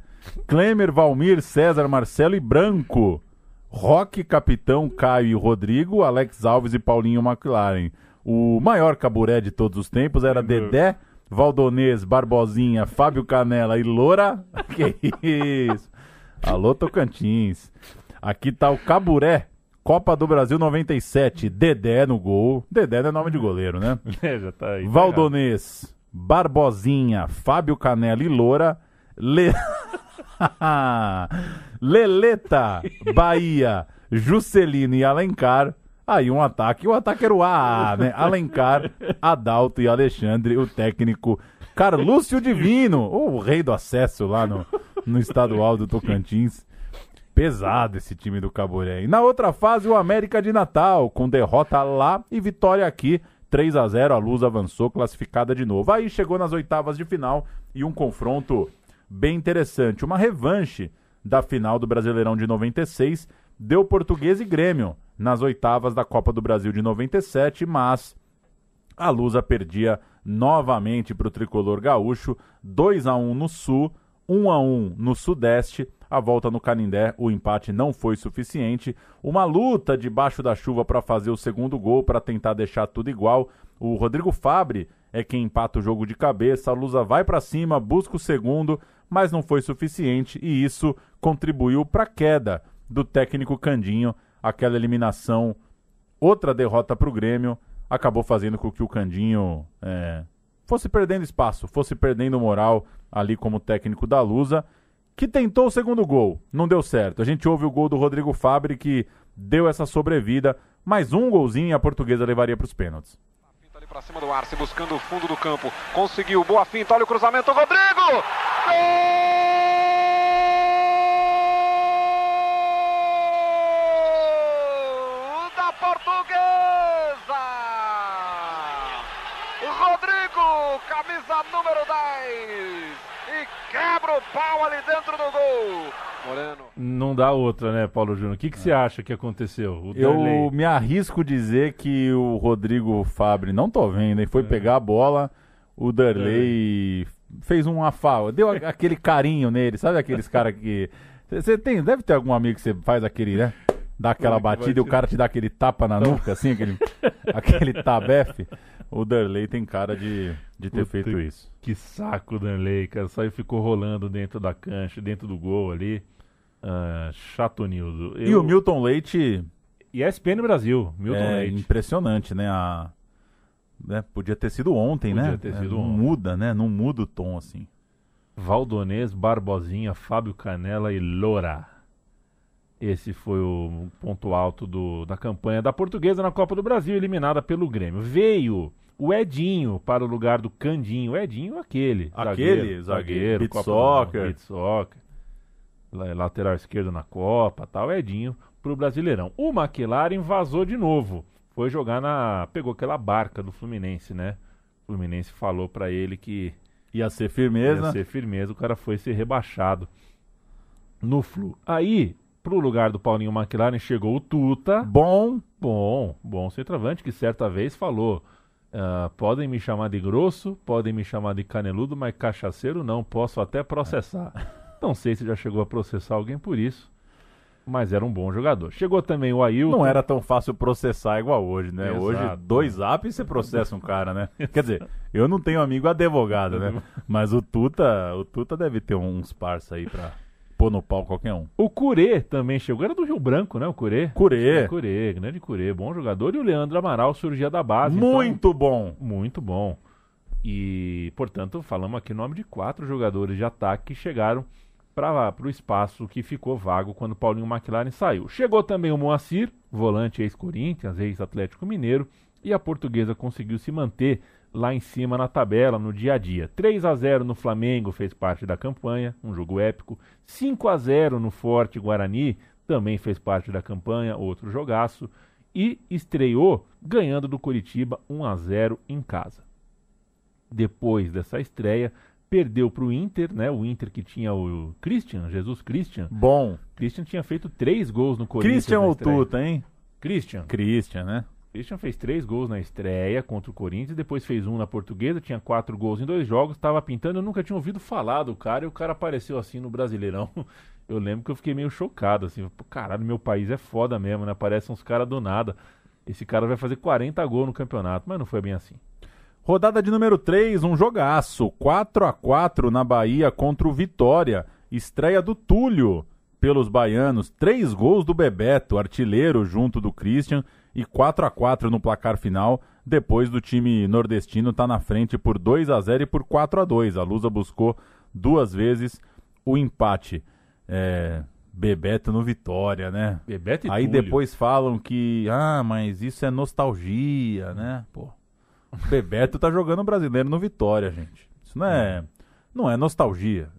Klemer, Valmir, César, Marcelo e Branco. Roque, Capitão, Caio e Rodrigo, Alex Alves e Paulinho McLaren. O maior caburé de todos os tempos era Dedé, Valdonês, Barbosinha, Fábio Canela e Loura. [LAUGHS] que isso? Alô, Tocantins. Aqui tá o caburé. Copa do Brasil 97, Dedé no gol. Dedé não é nome de goleiro, né? [LAUGHS] É, já tá aí. Valdonês, Barbosinha, Fábio Canela e Loura. Le... [LAUGHS] Leleta, Bahia, Juscelino e Alencar. Aí um ataque, o ataque era o A, né? Alencar, Adalto e Alexandre, o técnico Carlúcio Divino, o rei do acesso lá no, no estadual do Tocantins. Pesado esse time do Caboré. E na outra fase, o América de Natal, com derrota lá e vitória aqui. 3 a 0 a Luz avançou, classificada de novo. Aí chegou nas oitavas de final e um confronto bem interessante. Uma revanche da final do Brasileirão de 96 deu Português e Grêmio nas oitavas da Copa do Brasil de 97, mas a Lusa perdia novamente para o tricolor gaúcho, 2 a 1 no Sul, 1 a 1 no Sudeste. A volta no Canindé, o empate não foi suficiente. Uma luta debaixo da chuva para fazer o segundo gol, para tentar deixar tudo igual. O Rodrigo Fabre é quem empata o jogo de cabeça. A Lusa vai para cima, busca o segundo, mas não foi suficiente e isso contribuiu para a queda do técnico Candinho. Aquela eliminação, outra derrota para o Grêmio, acabou fazendo com que o Candinho é, fosse perdendo espaço, fosse perdendo moral ali como técnico da Lusa, que tentou o segundo gol, não deu certo. A gente ouve o gol do Rodrigo Fabre que deu essa sobrevida, mais um golzinho e a portuguesa levaria para os pênaltis para cima do Arce, buscando o fundo do campo. Conseguiu, boa finta, olha o cruzamento, Rodrigo! Gol! Da Portuguesa! Rodrigo, camisa número 10. E quebra o pau ali dentro do gol. Moreno. Não dá outra, né, Paulo Júnior? O que, que você acha que aconteceu? O Eu Darley- me arrisco dizer que o Rodrigo Fabre, não tô vendo, hein? Foi É. pegar a bola, o Darley fez um afago, deu aquele carinho nele, sabe aqueles caras que. Você tem, deve ter algum amigo que você faz aquele, né? Dá aquela é batida e o cara te dá aquele tapa na nuca, assim, aquele, aquele tabefe. O Darley tem cara de, de ter Puta feito isso. Que saco o Danley, cara. Só ele ficou rolando dentro da cancha, dentro do gol ali. Ah, chato Nildo. E o Milton Leite E ESPN Brasil, Milton é Leite. impressionante, né? A, né? Podia ter sido ontem, Podia né? ter É, sido não ontem. muda, né? Não muda o tom assim. Valdonês, Barbosinha, Fábio Canela e Loura. Esse foi o ponto alto do- da campanha da portuguesa na Copa do Brasil, eliminada pelo Grêmio. Veio o Edinho para o lugar do Candinho. O Edinho, aquele. Aquele, zagueiro, Copa do soccer. Beat soccer. La- Lateral esquerdo na Copa, tal. Edinho pro Brasileirão. O McLaren vazou de novo. Foi jogar na. Pegou aquela barca do Fluminense, né? O Fluminense falou para ele que Ia ser firmeza. Ia ser firmeza, o cara foi ser rebaixado no Flu. Aí, pro lugar do Paulinho McLaren, chegou o Tuta. Bom, Bom, bom centroavante, que certa vez falou: ah, podem me chamar de grosso, podem me chamar de caneludo, mas cachaceiro não, posso até processar. [LAUGHS] Não sei se já chegou a processar alguém por isso, mas era um bom jogador. Chegou também o Ailton. não era tão fácil processar igual hoje, né? Exato. Hoje, dois apps você processa um cara, né? [LAUGHS] Quer dizer, eu não tenho amigo advogado, né? Mas o Tuta, o Tuta deve ter uns parça aí pra pôr no pau qualquer um. O Curê também chegou, era do Rio Branco, né? O Curê. Curê, É, Curê, grande Curê, bom jogador. E o Leandro Amaral surgia da base. então- muito bom. muito bom. E, portanto, falamos aqui o nome de quatro jogadores de ataque que chegaram para o espaço que ficou vago quando Paulinho McLaren saiu. Chegou também o Moacir, volante ex-Corinthians, ex-Atlético Mineiro, e a portuguesa conseguiu se manter lá em cima na tabela, no dia a dia. 3 a 0 no Flamengo fez parte da campanha, um jogo épico. 5 a 0 no Forte Guarani também fez parte da campanha, outro jogaço. E estreou ganhando do Curitiba 1 a 0 em casa. Depois dessa estreia, perdeu para o Inter, né? O Inter que tinha o Christian, Jesus Christian. Bom. Christian tinha feito três gols no Corinthians. Christian ou. Tuta, hein? Christian. Christian, né? Christian fez três gols na estreia contra o Corinthians, depois fez um na Portuguesa, tinha quatro gols em dois jogos, estava pintando, eu nunca tinha ouvido falar do cara, e o cara apareceu assim no Brasileirão. [LAUGHS] Eu lembro que eu fiquei meio chocado, assim, pô, caralho, meu país é foda mesmo, né? Aparecem uns caras do nada. Esse cara vai fazer 40 gols no campeonato, mas não foi bem assim. Rodada de número 3, um jogaço. 4 a 4 na Bahia contra o Vitória. Estreia do Túlio pelos baianos. Três gols do Bebeto, artilheiro junto do Christian. E 4 a 4 no placar final. Depois do time nordestino estar na frente por 2 a 0 e por 4 a 2 A Lusa buscou duas vezes o empate. É, Bebeto no Vitória, né? Bebeto e Aí Túlio. depois falam que, ah, mas isso é nostalgia, né? Pô, Bebeto tá jogando brasileiro no Vitória, gente. Isso não é, não é nostalgia.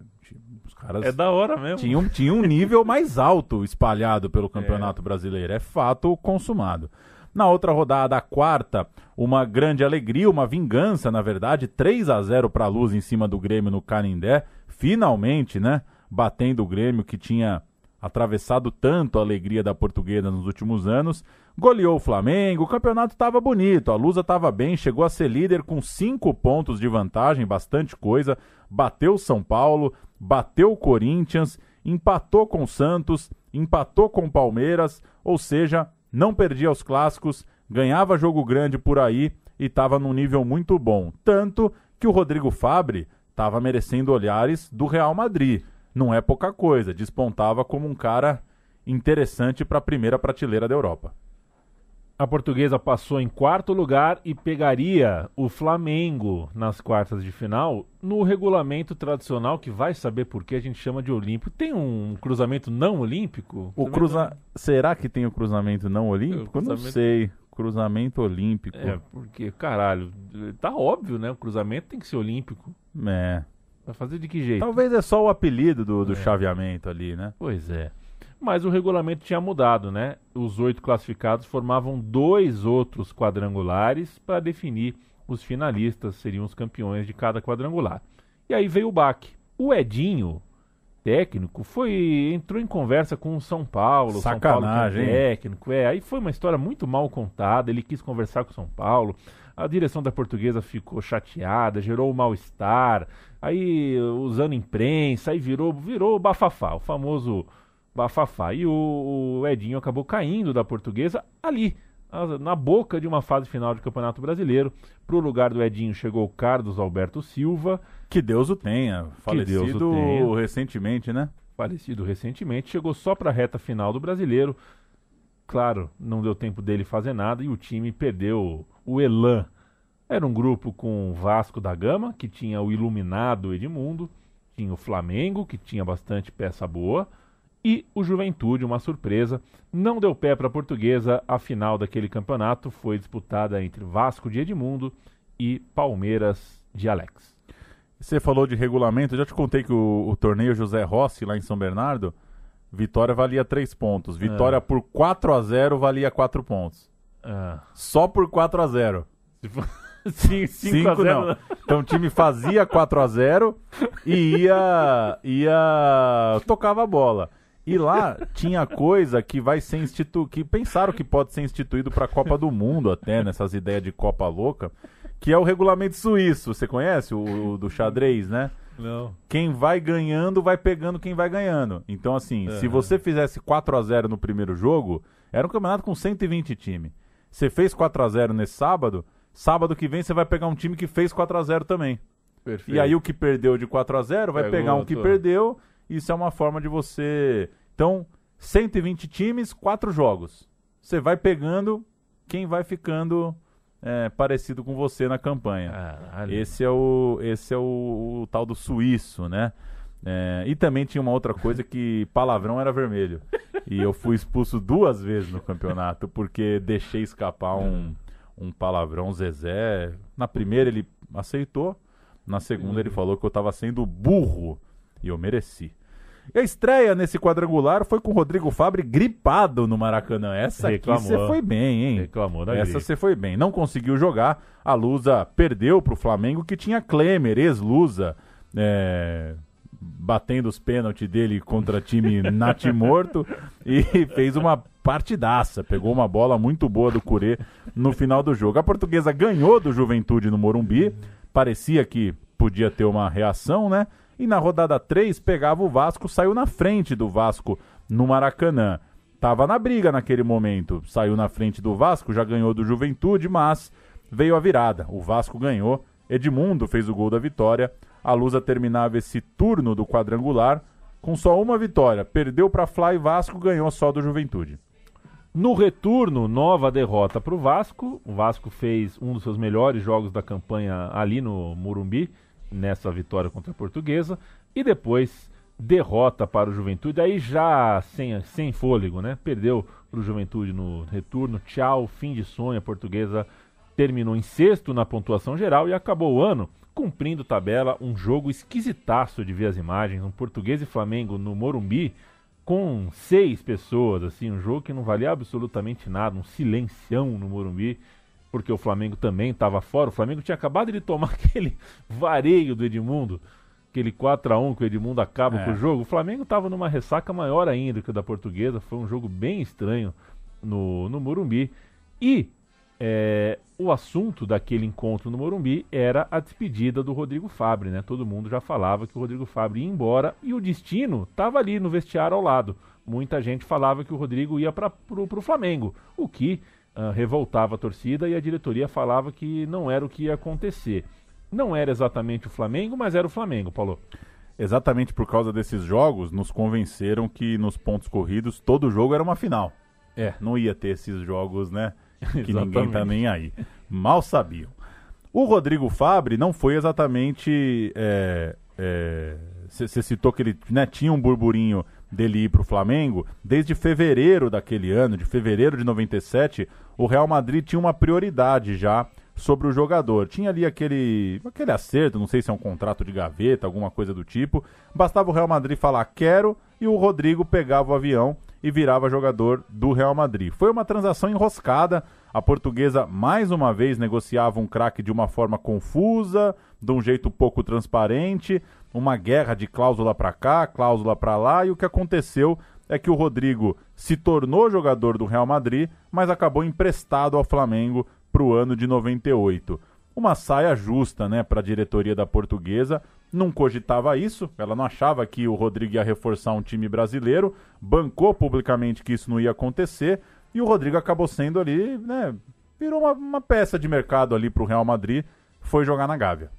Os caras É da hora mesmo. tinham, tinham um nível mais alto espalhado pelo Campeonato Brasileiro. É fato consumado. Na outra rodada, a quarta, uma grande alegria, uma vingança, na verdade, 3 a 0 para a Luz em cima do Grêmio no Canindé. Finalmente, né? Batendo o Grêmio que tinha atravessado tanto a alegria da portuguesa nos últimos anos. Goleou o Flamengo, o campeonato estava bonito, a Lusa estava bem, chegou a ser líder com cinco pontos de vantagem, bastante coisa. Bateu o São Paulo, bateu o Corinthians, empatou com o Santos, empatou com o Palmeiras, ou seja, não perdia os clássicos, ganhava jogo grande por aí e estava num nível muito bom. Tanto que o Rodrigo Fabre estava merecendo olhares do Real Madrid. Não é pouca coisa, despontava como um cara interessante para a primeira prateleira da Europa. A portuguesa passou em quarto lugar e pegaria o Flamengo nas quartas de final no regulamento tradicional, que vai saber por que a gente chama de olímpico. Tem um cruzamento não olímpico? O cruza... Será que tem o cruzamento não olímpico? O Não cruzamento- sei. Cruzamento olímpico. É, porque, caralho, tá óbvio, né? O cruzamento tem que ser olímpico. É. Vai fazer de que jeito? Talvez é só o apelido do, do chaveamento ali, né? Pois é. Mas o regulamento tinha mudado, né? Os oito classificados formavam dois outros quadrangulares para definir os finalistas, seriam os campeões de cada quadrangular. E aí veio o baque. O Edinho técnico foi entrou em conversa com o São Paulo, Sacanagem, São Paulo é técnico, é, aí foi uma história muito mal contada, ele quis conversar com o São Paulo, a direção da portuguesa ficou chateada, gerou um mal-estar, aí usando imprensa, aí virou, virou bafafá, o famoso bafafá. E o, o Edinho acabou caindo da portuguesa ali, na boca de uma fase final de Campeonato Brasileiro. Para o lugar do Edinho chegou o Carlos Alberto Silva. Que Deus o tenha. Falecido Deus o tenha. recentemente, né? Falecido recentemente. Chegou só para a reta final do Brasileiro. Claro, não deu tempo dele fazer nada e o time perdeu o elan. Era um grupo com Vasco da Gama, que tinha o iluminado Edmundo, tinha o Flamengo, que tinha bastante peça boa, e o Juventude, uma surpresa, não deu pé para a portuguesa. A final daquele campeonato foi disputada entre Vasco de Edmundo e Palmeiras de Alex. Você falou de regulamento, eu já te contei que o, o, torneio José Rossi, lá em São Bernardo, vitória valia 3 pontos. Vitória é. por 4 a 0 valia 4 pontos. É. Só por 4 a 0 5 [LAUGHS] a 0 não. Então o time fazia 4 a 0 e ia, ia tocava a bola. E lá tinha coisa que vai ser instituído, que pensaram que pode ser instituído para a Copa do Mundo até, nessas ideias de Copa louca, que é o regulamento suíço. Você conhece o, o do xadrez, né? Não. Quem vai ganhando vai pegando quem vai ganhando. Então assim, se você fizesse 4 a 0 no primeiro jogo, era um campeonato com 120 times. Você fez 4 a 0 nesse sábado, sábado que vem você vai pegar um time que fez 4 a 0 também. Perfeito. E aí o que perdeu de 4 a 0 vai Pegou pegar um que perdeu isso é uma forma de você. Então, 120 times, quatro jogos. Você vai pegando quem vai ficando é, parecido com você na campanha. Ah, esse é o esse é o, o tal do suíço, né? É, e também tinha uma outra coisa que palavrão era vermelho. [LAUGHS] E eu fui expulso duas vezes no campeonato porque deixei escapar um, um palavrão Zezé. Na primeira ele aceitou, na segunda ele falou que eu estava sendo burro e eu mereci. E a estreia nesse quadrangular foi com o Rodrigo Fabre gripado no Maracanã. Essa Reclamou. aqui você foi bem, hein? Reclamou da Essa você foi bem. Não conseguiu jogar. A Lusa perdeu para o Flamengo, que tinha Klemer, ex-Lusa, é, batendo os pênaltis dele contra time [LAUGHS] natimorto e fez uma partidaça. Pegou uma bola muito boa do Curê no final do jogo. A portuguesa ganhou do Juventude no Morumbi. Parecia que podia ter uma reação, né? E na rodada 3 pegava o Vasco, saiu na frente do Vasco no Maracanã. Tava na briga naquele momento, saiu na frente do Vasco, já ganhou do Juventude, mas veio a virada. O Vasco ganhou, Edmundo fez o gol da vitória. A Lusa terminava esse turno do quadrangular com só uma vitória. Perdeu para Fly Vasco, ganhou só do Juventude. No retorno, nova derrota para o Vasco. O Vasco fez um dos seus melhores jogos da campanha ali no Morumbi nessa vitória contra a Portuguesa e depois derrota para o Juventude, aí já sem, sem fôlego, né? Perdeu para o Juventude no retorno, tchau, fim de sonho. A Portuguesa terminou em sexto na pontuação geral e acabou o ano cumprindo tabela. Um jogo esquisitaço de ver as imagens, um Português e Flamengo no Morumbi com seis pessoas, assim, um jogo que não valia absolutamente nada, um silencião no Morumbi porque o Flamengo também estava fora. O Flamengo tinha acabado de tomar [LAUGHS] aquele vareio do Edmundo, aquele 4 a 1 que o Edmundo acaba é. com o jogo. O Flamengo estava numa ressaca maior ainda que o da Portuguesa. Foi um jogo bem estranho no, no Morumbi. E é, o assunto daquele encontro no Morumbi era a despedida do Rodrigo Fabre, né? Todo mundo já falava que o Rodrigo Fabre ia embora e o destino estava ali no vestiário ao lado. Muita gente falava que o Rodrigo ia para o Flamengo, o que uh, revoltava a torcida e a diretoria falava que não era o que ia acontecer. Não era exatamente o Flamengo, mas era o Flamengo, Paulo. Exatamente por causa desses jogos, nos convenceram que nos pontos corridos todo jogo era uma final. É, não ia ter esses jogos, né? [LAUGHS] Que ninguém tá nem aí. Mal sabiam. O Rodrigo Fabre não foi exatamente. Você é, é, citou que ele né, tinha um burburinho dele ir para o Flamengo. Desde fevereiro daquele ano, de fevereiro de 97, o Real Madrid tinha uma prioridade já sobre o jogador. Tinha ali aquele, aquele acerto, não sei se é um contrato de gaveta, alguma coisa do tipo. Bastava o Real Madrid falar quero e o Rodrigo pegava o avião e virava jogador do Real Madrid. Foi uma transação enroscada. A portuguesa mais uma vez negociava um craque de uma forma confusa, de um jeito pouco transparente, uma guerra de cláusula para cá, cláusula para lá, e o que aconteceu é que o Rodrigo se tornou jogador do Real Madrid, mas acabou emprestado ao Flamengo para o ano de 98. Uma saia justa, né, para a diretoria da Portuguesa. Não cogitava isso, ela não achava que o Rodrigo ia reforçar um time brasileiro, bancou publicamente que isso não ia acontecer, e o Rodrigo acabou sendo ali, né, virou uma, uma peça de mercado ali para o Real Madrid, foi jogar na Gávea.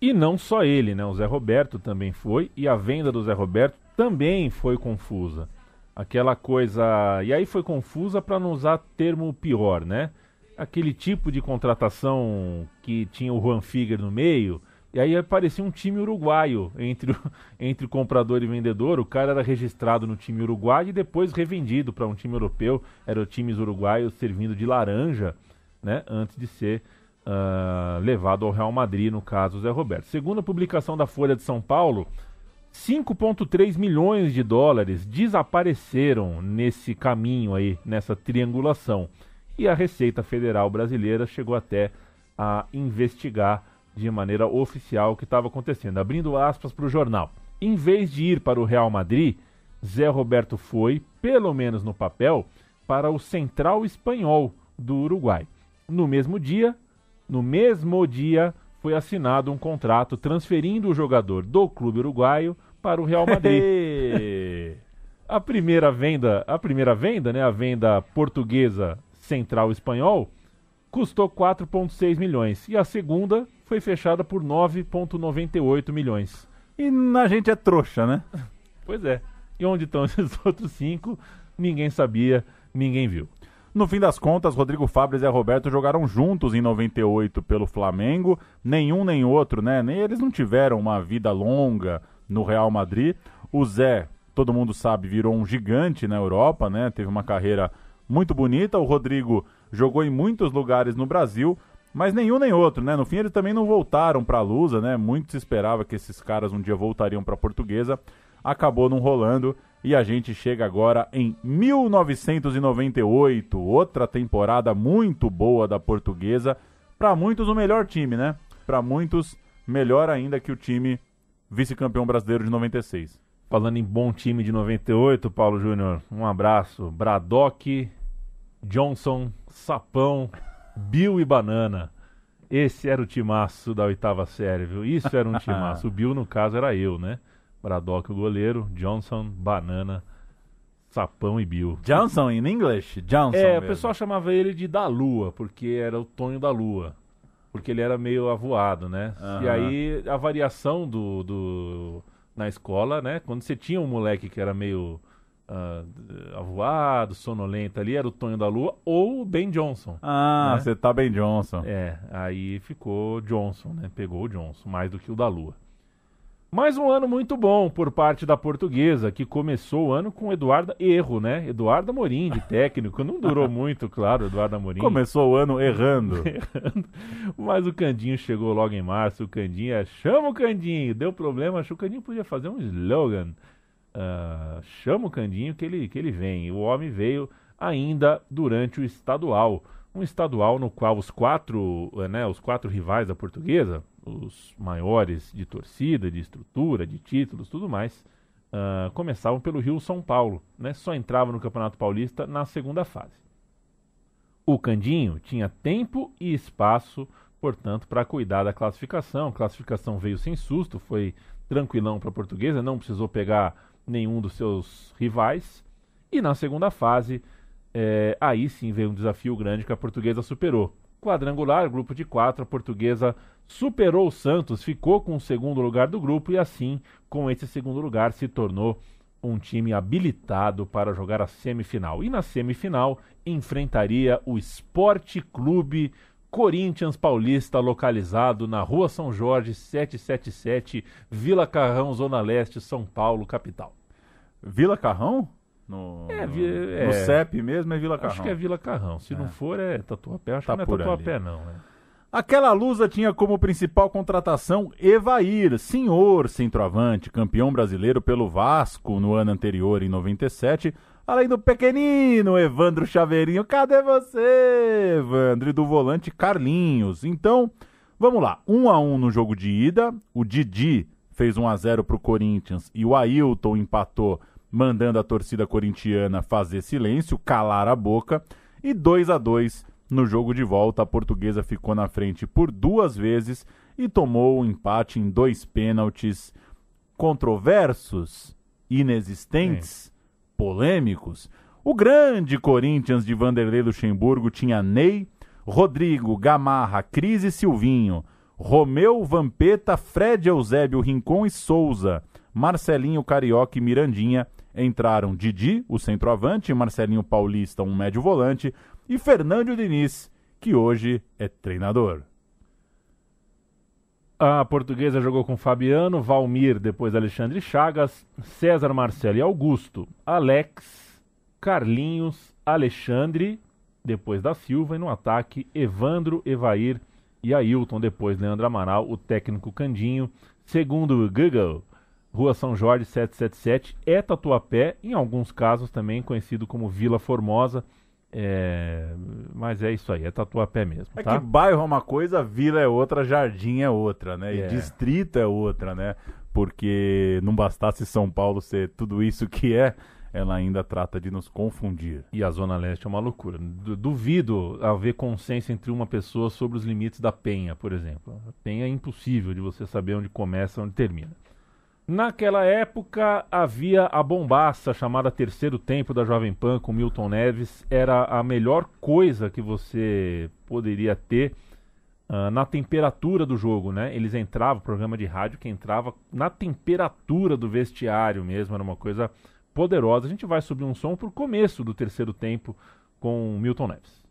E não só ele, né? O Zé Roberto também foi, e a venda do Zé Roberto também foi confusa. Aquela coisa. E aí foi confusa para não usar termo pior, né? Aquele tipo de contratação que tinha o Juan Figuer no meio, e aí aparecia um time uruguaio entre, o, [LAUGHS] entre comprador e vendedor. O cara era registrado no time uruguaio e depois revendido para um time europeu. Eram times uruguaios servindo de laranja, né? Antes de ser uh, levado ao Real Madrid, no caso, o Zé Roberto. Segundo a publicação da Folha de São Paulo, 5,3 milhões de dólares desapareceram nesse caminho aí, nessa triangulação. E a Receita Federal Brasileira chegou até a investigar de maneira oficial o que estava acontecendo. Abrindo aspas para o jornal. Em vez de ir para o Real Madrid, Zé Roberto foi, pelo menos no papel, para o Central Espanhol do Uruguai. No mesmo dia, no mesmo dia, foi assinado um contrato transferindo o jogador do clube uruguaio para o Real Madrid. [LAUGHS] a primeira venda, a primeira venda, né, a venda portuguesa central espanhol, custou 4.6 milhões e a segunda foi fechada por 9.98 milhões. E a gente é trouxa, né? Pois é. E onde estão [LAUGHS] esses outros cinco? Ninguém sabia, ninguém viu. No fim das contas, Rodrigo Fabres e Roberto jogaram juntos em 98 pelo Flamengo. Nenhum nem outro, né? Nem eles não tiveram uma vida longa no Real Madrid. O Zé, todo mundo sabe, virou um gigante na Europa, né? Teve uma carreira muito bonita. O Rodrigo jogou em muitos lugares no Brasil, mas nenhum nem outro, né? No fim eles também não voltaram para a Lusa, né? Muito se esperava que esses caras um dia voltariam para a Portuguesa. Acabou não rolando e a gente chega agora em 1998, outra temporada muito boa da Portuguesa. Para muitos o melhor time, né? Para muitos melhor ainda que o time vice-campeão brasileiro de 96. Falando em bom time de 98, Paulo Júnior, um abraço. Bradock, Johnson, Sapão, Bill e Banana. Esse era o timaço da oitava série, viu? Isso era um timaço. o Bill, no caso, era eu, né? Bradock, o goleiro, Johnson, Banana, Sapão e Bill. Johnson in English? Johnson. É, mesmo. o pessoal chamava ele de da Lua, porque era o Tonho da Lua porque ele era meio avoado, né? Uhum. E aí a variação do, do na escola, né? Quando você tinha um moleque que era meio uh, avoado, sonolento ali, era o Tonho da Lua ou o Ben Johnson. Ah, né? você tá Ben Johnson. É, aí ficou Johnson, né? Pegou o Johnson, mais do que o da Lua. Mais um ano muito bom por parte da portuguesa, que começou o ano com Eduardo Erro, né? Eduardo Amorim de técnico. Não durou [LAUGHS] muito, claro, Eduardo Amorim. Começou o ano errando. [LAUGHS] errando. Mas o Candinho chegou logo em março. O Candinho é, chama o Candinho. Deu problema, achou que o Candinho podia fazer um slogan. Uh, chama o Candinho que ele, que ele vem. O homem veio ainda durante o estadual. Um estadual no qual os quatro, né, os quatro rivais da portuguesa, os maiores de torcida, de estrutura, de títulos, tudo mais, uh, começavam pelo Rio São Paulo, né? Só entrava no Campeonato Paulista na segunda fase. O Candinho tinha tempo e espaço, portanto, para cuidar da classificação. A classificação veio sem susto, foi tranquilão para a Portuguesa, não precisou pegar nenhum dos seus rivais. E na segunda fase, é, aí sim veio um desafio grande que a Portuguesa superou quadrangular, grupo de quatro, a portuguesa superou o Santos, ficou com o segundo lugar do grupo e assim, com esse segundo lugar, se tornou um time habilitado para jogar a semifinal. E na semifinal enfrentaria o Esporte Clube Corinthians Paulista, localizado na Rua São Jorge, 777, Vila Carrão, Zona Leste, São Paulo, capital. Vila Carrão? No, é, no, é, no CEP mesmo é Vila Carrão. Acho que é Vila Carrão. Se é. não for, é Tatuapé. Acho tá que não é Tatuapé, ali. não. Né? Aquela lusa tinha como principal contratação Evair, senhor centroavante, campeão brasileiro pelo Vasco no ano anterior, em 97. Além do pequenino Evandro Chaveirinho. Cadê você, Evandro? E do volante Carlinhos. Então, vamos lá. 1 a 1 no jogo de ida. O Didi fez 1 a 0 pro Corinthians e o Ailton empatou, mandando a torcida corintiana fazer silêncio, calar a boca. E 2 a 2 no jogo de volta. A portuguesa ficou na frente por duas vezes e tomou o um empate em dois pênaltis controversos, inexistentes, polêmicos. O grande Corinthians de Vanderlei Luxemburgo tinha Ney, Rodrigo, Gamarra, Cris e Silvinho, Romeu, Vampeta, Fred Eusébio, Rincon e Souza, Marcelinho, Carioca e Mirandinha. Entraram Didi, o centroavante, Marcelinho Paulista, um médio volante, e Fernando Diniz, que hoje é treinador. A portuguesa jogou com Fabiano, Valmir, depois Alexandre Chagas, César Marcelo e Augusto, Alex, Carlinhos, Alexandre, depois da Silva, e no ataque Evandro, Evair e Ailton, depois Leandro Amaral, o técnico Candinho. Segundo o Google, Rua São Jorge 777 é Tatuapé, em alguns casos também conhecido como Vila Formosa. É, mas é isso aí, é Tatuapé mesmo. É tá? que bairro é uma coisa, vila é outra, jardim é outra, né? E É. distrito é outra, né? Porque não bastasse São Paulo ser tudo isso que é, ela ainda trata de nos confundir. E a Zona Leste é uma loucura. Du- Duvido haver consenso entre uma pessoa sobre os limites da Penha, por exemplo. A Penha é impossível de você saber onde começa e onde termina. Naquela época havia a bombaça chamada Terceiro Tempo da Jovem Pan com Milton Neves. Era a melhor coisa que você poderia ter ah, na temperatura do jogo, né? Eles entravam, programa de rádio que entrava na temperatura do vestiário mesmo, era uma coisa poderosa. A gente vai subir um som pro começo do terceiro tempo com Milton Neves.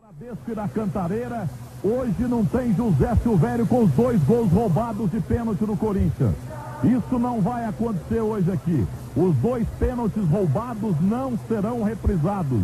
Bradesco da Cantareira, hoje não tem José Silvério com os dois gols roubados de pênalti no Corinthians. Isso não vai acontecer hoje aqui. Os dois pênaltis roubados não serão reprisados.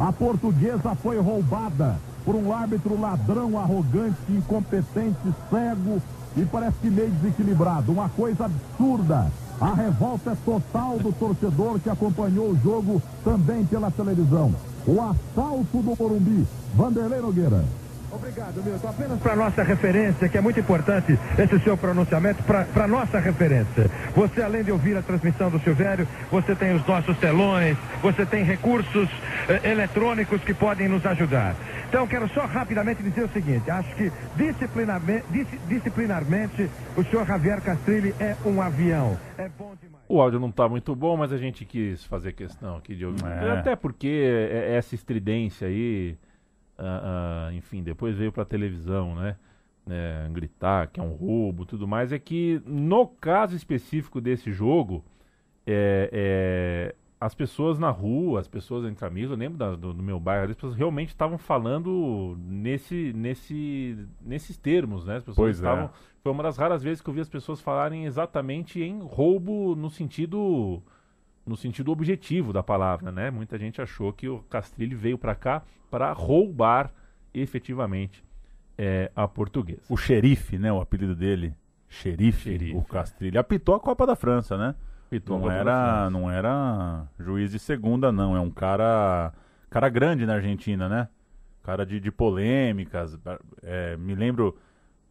A portuguesa foi roubada por um árbitro ladrão, arrogante, incompetente, cego e parece que meio desequilibrado. Uma coisa absurda. A revolta é total do torcedor que acompanhou o jogo também pela televisão. O assalto do Morumbi. Vanderlei Nogueira. Obrigado, Milton. Apenas para nossa referência, que é muito importante esse seu pronunciamento, para nossa referência. Você, além de ouvir a transmissão do Silvério, você tem os nossos telões, você tem recursos eh, eletrônicos que podem nos ajudar. Então, quero só rapidamente dizer o seguinte: acho que disciplinarmente, disci- disciplinarmente o senhor Javier Castrilli é um avião. É bom demais. O áudio não tá muito bom, mas a gente quis fazer questão aqui de ouvir. É. Até porque é- essa estridência aí, ah, ah, enfim, depois veio pra televisão, né? É, gritar que é um roubo tudo mais. É que no caso específico desse jogo, é, é, as pessoas na rua, as pessoas entre amigos, eu lembro da- do, do meu bairro, as pessoas realmente estavam falando nesse, nesse, nesses termos, né? As pessoas Pois é. estavam. Foi uma das raras vezes que eu vi as pessoas falarem exatamente em roubo no sentido no sentido objetivo da palavra, né? Muita gente achou que o Castrilli veio para cá para roubar efetivamente é, a portuguesa. O xerife, né? O apelido dele. Xerife, Xerife. o Castrilli. Apitou a Copa da França, né? Pitou a Não Copa da era, França. não era juiz de segunda, não. É um cara, cara grande na Argentina, né? Cara de, de polêmicas. É, me lembro,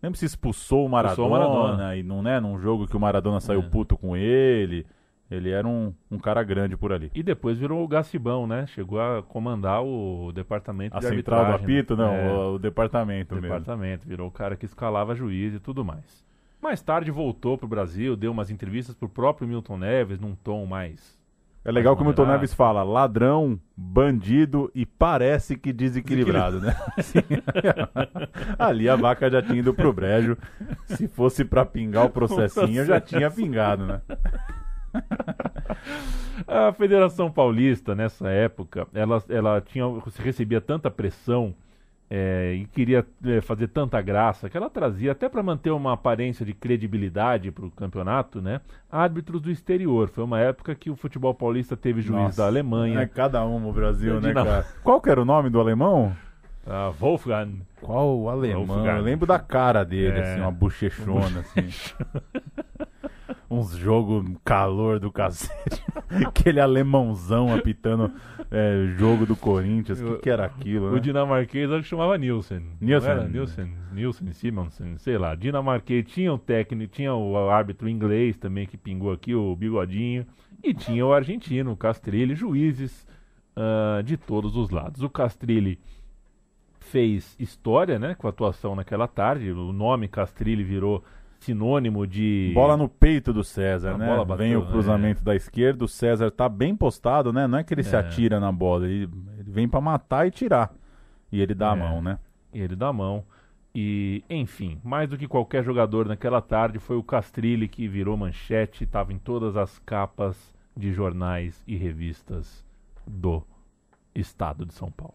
lembro se expulsou o Maradona, Expulsou o Maradona. e não né, num jogo que o Maradona saiu É. puto com ele. Ele era um, um cara grande por ali. E depois virou o Gacibão, né? Chegou a comandar o departamento A de central do né? apito, não, É. o, o departamento mesmo. departamento, virou o cara que escalava juiz e tudo mais. Mais tarde voltou pro Brasil, deu umas entrevistas pro próprio Milton Neves, num tom mais. É legal que o Milton. Neves fala ladrão, bandido e parece que desequilibrado, né? Assim, [LAUGHS] Ali a vaca já tinha ido pro brejo. Se fosse pra pingar o processinho, já tinha pingado, né? [LAUGHS] A Federação Paulista, nessa época, ela, ela tinha, recebia tanta pressão é, e queria é, fazer tanta graça que ela trazia, até para manter uma aparência de credibilidade para o campeonato, né? Árbitros do exterior. Foi uma época que o futebol paulista teve juiz Nossa, da Alemanha, É cada um no Brasil, né, Dinam- cara? Qual que era o nome do alemão? a Wolfgang. Qual o alemão? Wolfgang. Eu lembro da cara dele, É. assim, uma bochechona, assim. [LAUGHS] Uns jogos calor do cacete. [LAUGHS] Aquele alemãozão apitando é, jogo do Corinthians. O que, que era aquilo, O né? dinamarquês acho que chamava Nielsen. Nielsen. era? Nielsen, Nielsen, Simonsen, sei lá. Dinamarquês tinha o técnico, tinha o árbitro inglês também que pingou aqui, o Bigodinho. E tinha o argentino, o Castrilli, juízes ah, de todos os lados. O Castrilli fez história, né, com a atuação naquela tarde. O nome Castrilli virou sinônimo de Bola no peito do César, A né? bola bateu, Vem o cruzamento da esquerda, o César tá bem postado, né? Não é que ele se É. atira na bola, ele, ele vem pra matar e tirar. E ele dá a É. mão, né? ele dá a mão. E, enfim, mais do que qualquer jogador naquela tarde, foi o Castrilli que virou manchete, estava em todas as capas de jornais e revistas do estado de São Paulo.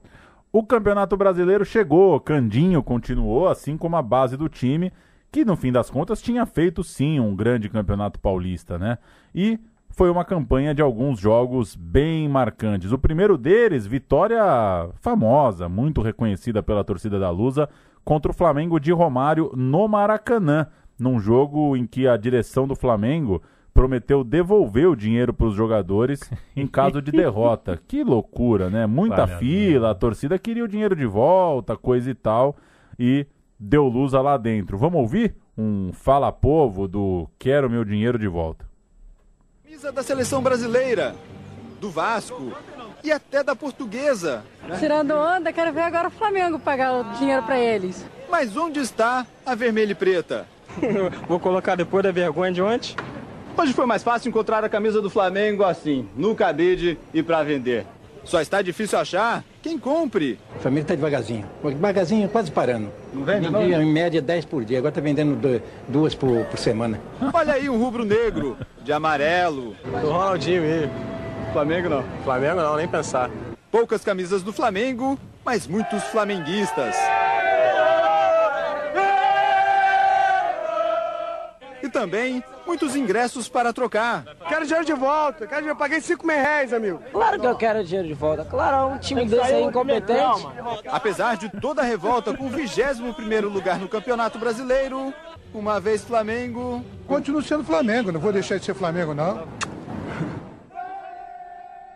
O Campeonato Brasileiro chegou, Candinho continuou, assim como a base do time, que no fim das contas tinha feito sim um grande campeonato paulista, né? E foi uma campanha de alguns jogos bem marcantes. O primeiro deles, vitória famosa, muito reconhecida pela torcida da Lusa, contra o Flamengo de Romário no Maracanã, num jogo em que a direção do Flamengo prometeu devolver o dinheiro para os jogadores em caso de derrota. [LAUGHS] Que loucura, né? Muita Vale a fila, a torcida queria o dinheiro de volta, coisa e tal, e deu lusa lá dentro. Vamos ouvir um fala povo do Quero meu dinheiro de volta. Camisa da seleção brasileira, do Vasco e até da portuguesa. né? Tirando onda, quero ver agora o Flamengo pagar o dinheiro pra eles. Mas onde está a vermelha e preta? [LAUGHS] Vou colocar depois da vergonha de ontem. Hoje foi mais fácil encontrar a camisa do Flamengo assim, no cabide e pra vender. Só está difícil achar quem compre. A família está devagarzinho. Devagarzinho, quase parando. Não vende, não? em média 10 por dia, agora está vendendo du- duas por, por semana. Olha aí um rubro negro, de amarelo. Do Ronaldinho aí. Flamengo não. Flamengo não, nem pensar. Poucas camisas do Flamengo, mas muitos flamenguistas. Também muitos ingressos para trocar. Quero dinheiro de volta. Quero dinheiro. Eu paguei 5 mil reais, amigo. Claro que eu quero dinheiro de volta. Claro, um time desse aí incompetente. Apesar de toda a revolta com o 21º lugar no Campeonato Brasileiro, uma vez Flamengo... Continuo sendo Flamengo, não vou deixar de ser Flamengo, não.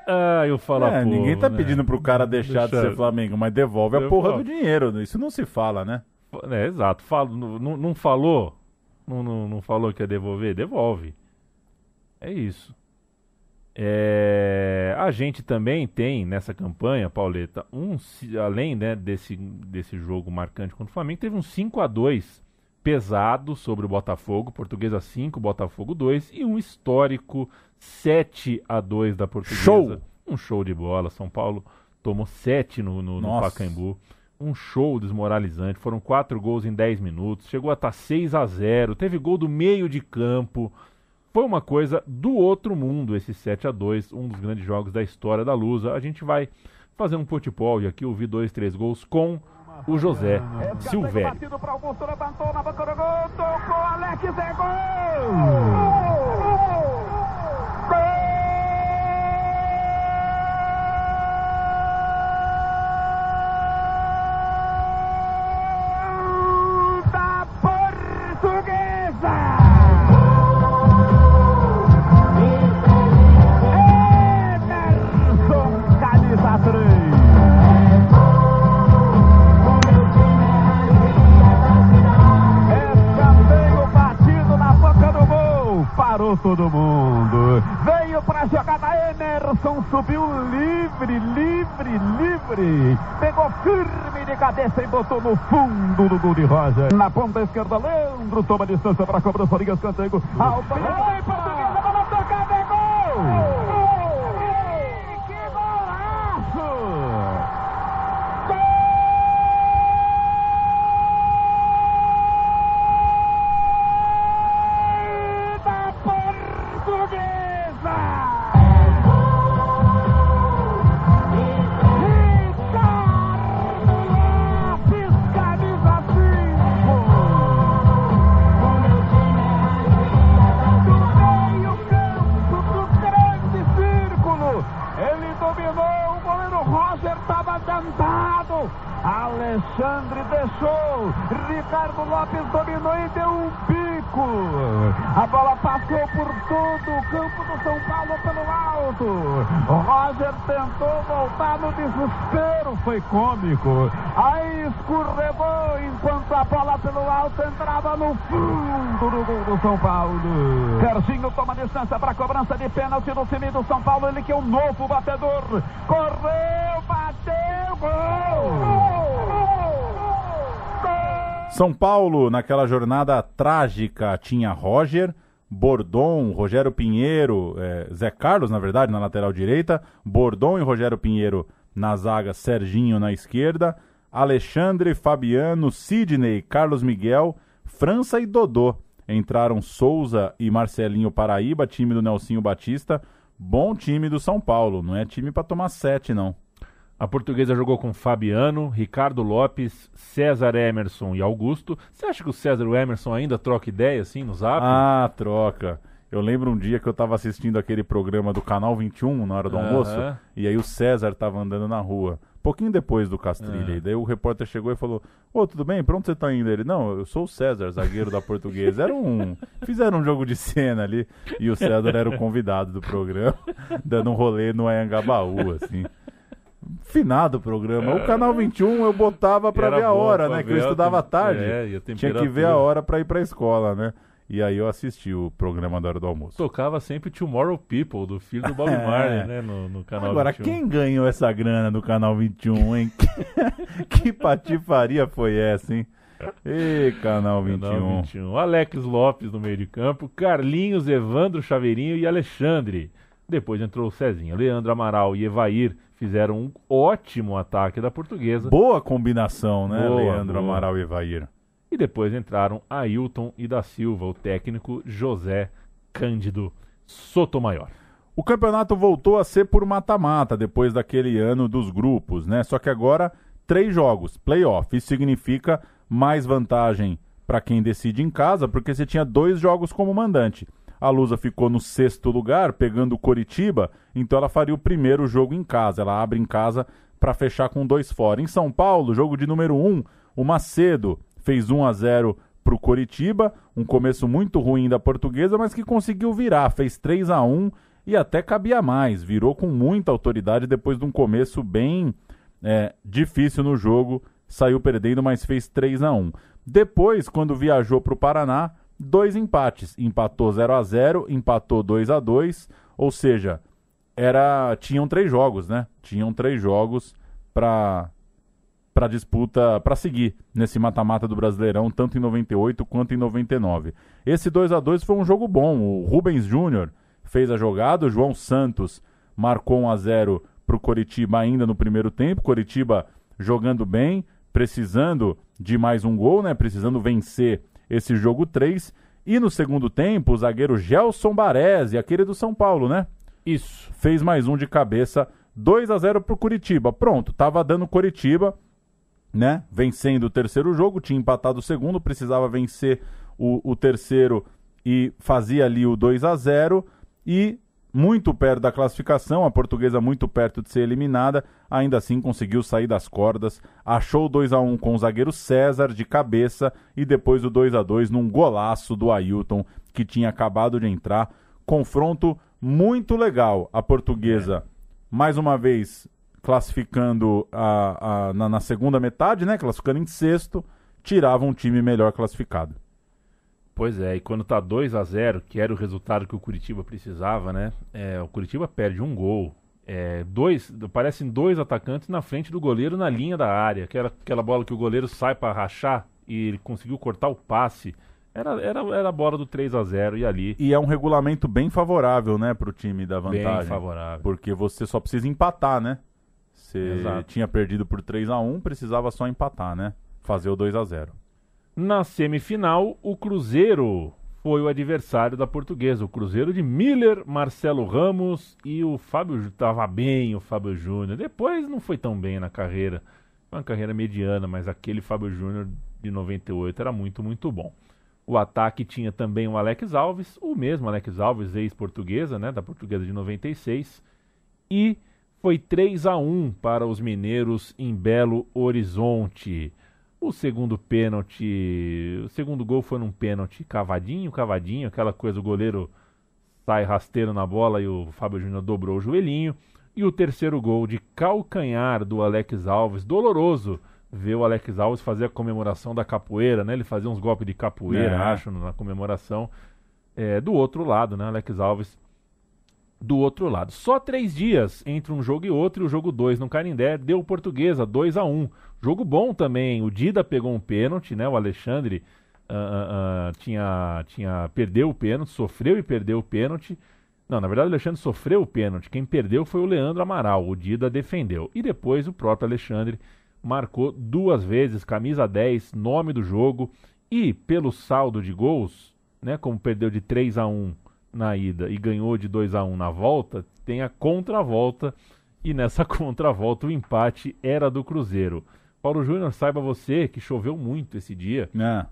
Ah, eu falo É, ninguém tá né? pedindo pro cara deixar de ser Flamengo, mas devolve a Eu porra falo. do dinheiro. Isso não se fala, né? É, exato. Falo, não- não falou? Não, não, não falou que ia devolver? Devolve. É isso. É, a gente também tem nessa campanha, Pauleta, um, além né, desse, desse jogo marcante contra o Flamengo, teve um 5 a 2 pesado sobre o Botafogo, Portuguesa 5, Botafogo 2, e um histórico 7 a 2 da Portuguesa. Show! Um show de bola. São Paulo tomou 7 no, no, no. Pacaembu. Um show desmoralizante. Foram quatro gols em 10 minutos. Chegou a estar 6 a 0 Teve gol do meio de campo. Foi uma coisa do outro mundo esse 7 a 2 um dos grandes jogos da história da Lusa. A gente vai fazer um potipólio aqui, ouvir dois, três gols com o José Silvério. Parou todo mundo. Veio pra jogada Emerson. Subiu livre, livre, livre. Pegou firme de cabeça e botou no fundo do gol de Roger. Na ponta esquerda, Leandro toma distância para a cobrança. Liga escanteio. Ao Vem desespero, foi cômico. Aí escorregou enquanto a bola pelo alto entrava no fundo do gol do São Paulo. Serginho toma distância para a cobrança de pênalti no time do São Paulo. Ele que é o novo batedor. Correu, bateu, gol! São Paulo, naquela jornada trágica, tinha Roger, Bordon, Rogério Pinheiro, é, Zé Carlos, na verdade, na lateral direita, Bordon e Rogério Pinheiro na zaga, Serginho na esquerda, Alexandre, Fabiano, Sidney, Carlos Miguel, França e Dodô. Entraram Souza e Marcelinho Paraíba, time do Nelsinho Batista. Bom time do São Paulo, não é time para tomar sete, não. A portuguesa jogou com Fabiano, Ricardo Lopes, César Emerson e Augusto. Você acha que o César e o Emerson ainda troca ideia assim no zap? Ah, troca. Eu lembro um dia que eu tava assistindo aquele programa do Canal 21 na hora do Aham. almoço, e aí o César tava andando na rua. Pouquinho depois do Castrilha. Ah. E daí o repórter chegou e falou: Ô, tudo bem? Pra onde você tá indo? Ele, não, eu sou o César, zagueiro da portuguesa. Era um. Fizeram um jogo de cena ali. E o César era o convidado do programa, [LAUGHS] dando um rolê no Anhangabaú, assim. Finado o programa. O canal 21 eu botava pra Era ver a hora, né? Que eu estudava à tarde. é, Tinha que ver a hora pra ir pra escola, né? E aí eu assisti o programa da hora do almoço. Tocava sempre Tomorrow People, do filho do Bob [LAUGHS] É. Marley, né? No, no canal Agora, 21. quem ganhou essa grana do canal 21, hein? [LAUGHS] que patifaria foi essa, hein? Ê, canal 21. Canal 21. Alex Lopes no meio de campo, Carlinhos, Evandro Chaveirinho e Alexandre. Depois entrou o Cezinha. Leandro Amaral e Evair fizeram um ótimo ataque da portuguesa. Boa combinação, né? Boa, Leandro boa. Amaral e Evair. E depois entraram Ailton e da Silva, o técnico José Cândido Sotomayor. O campeonato voltou a ser por mata-mata depois daquele ano dos grupos, né? Só que agora três jogos, playoff. Isso significa mais vantagem para quem decide em casa, porque você tinha dois jogos como mandante. A Lusa ficou no sexto lugar, pegando o Coritiba, então ela faria o primeiro jogo em casa. Ela abre em casa para fechar com dois fora. Em São Paulo, jogo de número um, o Macedo fez 1 a 0 para o Coritiba, um começo muito ruim da portuguesa, mas que conseguiu virar, fez 3 a 1 e até cabia mais, virou com muita autoridade depois de um começo bem é, difícil no jogo, saiu perdendo, mas fez 3 a 1 Depois, quando viajou para o Paraná, dois empates, empatou 0 a 0 empatou 2 a 2 ou seja, era tinham três jogos, né? Tinham três jogos para para disputa, para seguir nesse mata-mata do Brasileirão, tanto em 98 quanto em 99. Esse 2 a 2 foi um jogo bom. O Rubens Júnior fez a jogada, o João Santos marcou 1 a 0 para o Coritiba ainda no primeiro tempo. Coritiba jogando bem, precisando de mais um gol, né? Precisando vencer esse jogo 3. E no segundo tempo, o zagueiro Gelson Baresi, aquele do São Paulo, né? Isso. Fez mais um de cabeça, 2 a 0 pro Curitiba. Pronto, tava dando Curitiba, né? Vencendo o terceiro jogo, tinha empatado o segundo, precisava vencer o, o terceiro e fazia ali o 2 a 0 e muito perto da classificação, a portuguesa muito perto de ser eliminada, ainda assim conseguiu sair das cordas, achou o 2 a 1 com o zagueiro César de cabeça e depois o 2 a 2 num golaço do Ailton que tinha acabado de entrar. Confronto muito legal. A portuguesa, mais uma vez, classificando a, a- na, na segunda metade, né? Classificando em sexto, tirava um time melhor classificado. Pois é, e quando tá 2 a 0 que era o resultado que o Curitiba precisava, né? É, o Curitiba perde um gol. É, dois, parecem dois atacantes na frente do goleiro na linha da área. Aquela, aquela bola que o goleiro sai para rachar e ele conseguiu cortar o passe. Era, era, era a bola do 3 a 0 e ali. E é um regulamento bem favorável, né, pro time da Bem vantagem. favorável. Porque você só precisa empatar, né? Você Exato. tinha perdido por 3 a 1 precisava só empatar, né? Fazer o 2 a 0 Na semifinal, o Cruzeiro foi o adversário da portuguesa. O Cruzeiro de Miller, Marcelo Ramos e o Fábio. Tava bem o Fábio Júnior. Depois não foi tão bem na carreira. Foi uma carreira mediana, mas aquele Fábio Júnior de 98 era muito, muito bom. O ataque tinha também o Alex Alves, o mesmo Alex Alves, ex-portuguesa, né, da portuguesa de 96. E foi 3 a 1 para os mineiros em Belo Horizonte. O segundo pênalti, o segundo gol foi num pênalti cavadinho, cavadinho, aquela coisa, o goleiro sai rasteiro na bola e o Fábio Júnior dobrou o joelhinho. E o terceiro gol de calcanhar do Alex Alves, doloroso ver o Alex Alves fazer a comemoração da capoeira, né? Ele fazia uns golpes de capoeira, É. acho, na comemoração. É, do outro lado, né? Alex Alves do outro lado. Só três dias entre um jogo e outro, e o jogo 2 no Canindé deu portuguesa, 2 a 1 um. Jogo bom também. O Dida pegou um pênalti, né? O Alexandre ah, ah, tinha, tinha perdeu o pênalti, sofreu e perdeu o pênalti. Não, na verdade o Alexandre sofreu o pênalti. Quem perdeu foi o Leandro Amaral. O Dida defendeu. E depois o próprio Alexandre marcou duas vezes, camisa 10, nome do jogo. E pelo saldo de gols, né? Como perdeu de 3 a 1 na ida e ganhou de 2 a 1 na volta, tem a contravolta e nessa [LAUGHS] contravolta o empate era do Cruzeiro. Paulo Júnior, saiba você que choveu muito esse dia. É.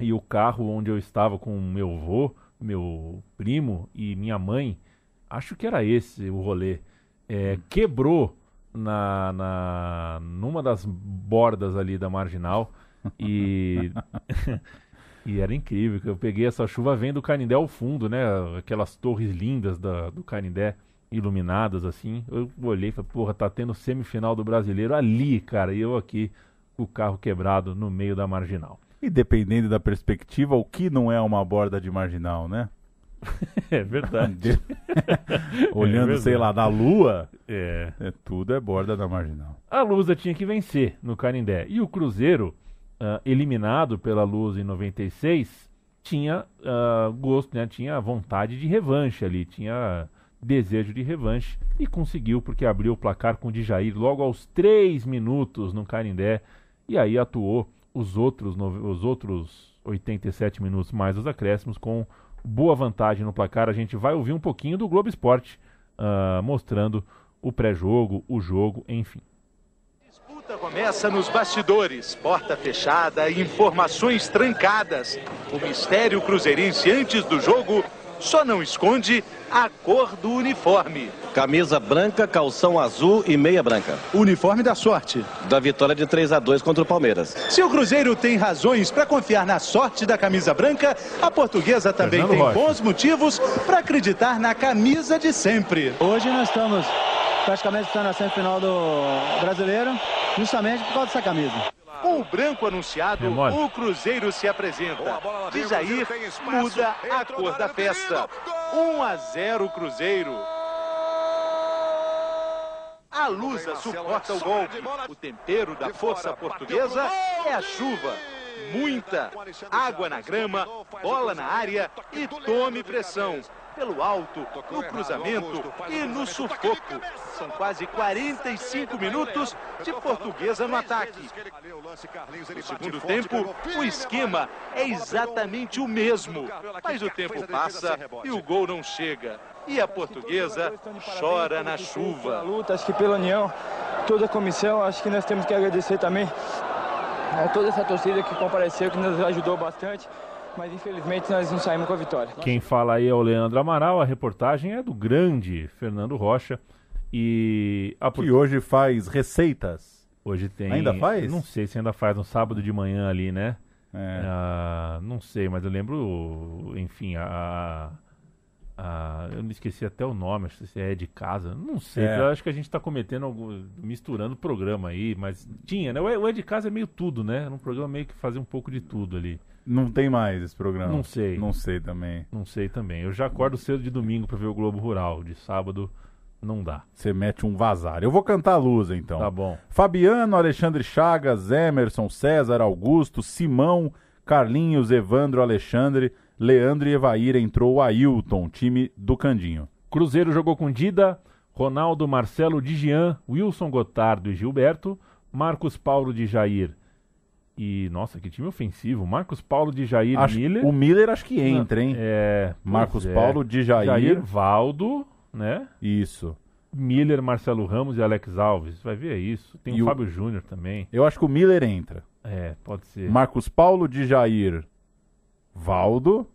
E o carro onde eu estava com meu avô, meu primo e minha mãe, acho que era esse o rolê, é, quebrou na, na numa das bordas ali da marginal e [LAUGHS] [LAUGHS] e era incrível que eu peguei essa chuva vendo o Canindé ao fundo, né? Aquelas torres lindas da, do Canindé iluminadas assim. Eu olhei e falei, porra, tá tendo semifinal do Brasileiro ali, cara, e eu aqui com o carro quebrado no meio da marginal. E dependendo da perspectiva, o que não é uma borda de marginal, né? [LAUGHS] É verdade. [LAUGHS] Olhando, É sei verdade. lá, da lua, É. é, tudo é borda da marginal. A Lusa tinha que vencer no Canindé. E o Cruzeiro, ah, eliminado pela Lusa em 96, tinha ah, gosto, né? tinha vontade de revanche ali, tinha desejo de revanche e conseguiu porque abriu o placar com o Djair logo aos 3 minutos no Canindé e aí atuou os outros, os outros 87 minutos mais os acréscimos com boa vantagem no placar. A gente vai ouvir um pouquinho do Globo Esporte ah, mostrando o pré-jogo, o jogo, enfim. Disputa começa nos bastidores, porta fechada, informações trancadas. O mistério cruzeirense antes do jogo só não esconde a cor do uniforme. Camisa branca, calção azul e meia branca. Uniforme da sorte. Da vitória de 3 a 2 contra o Palmeiras. Se o Cruzeiro tem razões para confiar na sorte da camisa branca, a portuguesa também Fernando tem Rocha. bons motivos para acreditar na camisa de sempre. Hoje nós estamos praticamente estando na semifinal do brasileiro, justamente por causa dessa camisa. Com o branco anunciado, Memória. o Cruzeiro se apresenta. De Jair muda a cor da festa. 1 a 0 Cruzeiro. A Lusa suporta o golpe. O tempero da força portuguesa é a chuva. Muita água na grama, bola na área e tome pressão. Pelo alto, no cruzamento e no sufoco. São quase 45 minutos de portuguesa no ataque. No segundo tempo, o esquema é exatamente o mesmo. Mas o tempo passa e o gol não chega. E a portuguesa chora na chuva. luta, acho que pela união, toda a comissão, acho que nós temos que agradecer também a toda essa torcida que compareceu, que nos ajudou bastante, mas infelizmente nós não saímos com a vitória. Quem fala aí é o Leandro Amaral, a reportagem é do grande Fernando Rocha. E a Que hoje faz receitas. Hoje tem. Ainda faz? Não sei se ainda faz no sábado de manhã ali, né? É. Ah, não sei, mas eu lembro, enfim, a. a- eu me esqueci até o nome, acho que se é de casa. Não sei, É. eu acho que a gente tá cometendo algum. misturando o programa aí, mas tinha, né? O É- o É de Casa é meio tudo, né? Era um programa meio que fazia um pouco de tudo ali. Não tem mais esse programa. Não sei. Não sei também. Não sei também. Eu já acordo cedo de domingo pra ver o Globo Rural. De sábado não dá. Você mete um vazar. Eu vou cantar a luz, então. Tá bom. Fabiano, Alexandre Chagas, Emerson, César, Augusto, Simão, Carlinhos, Evandro, Alexandre, Leandro e Evair. Entrou o Ailton, time do Candinho. Cruzeiro jogou com Dida, Ronaldo, Marcelo, Digian, Wilson Gotardo e Gilberto, Marcos Paulo de Jair. E, nossa, que time ofensivo. Marcos Paulo de Jair Acho- Miller. O Miller acho que entra, hein? É. Marcos é. Paulo de Jair. Jair Valdo, né? Isso. Miller, Marcelo Ramos e Alex Alves. Vai ver é isso. Tem E o o- Fábio Júnior também. Eu acho que o Miller entra. É, pode ser. Marcos Paulo de Jair, Valdo,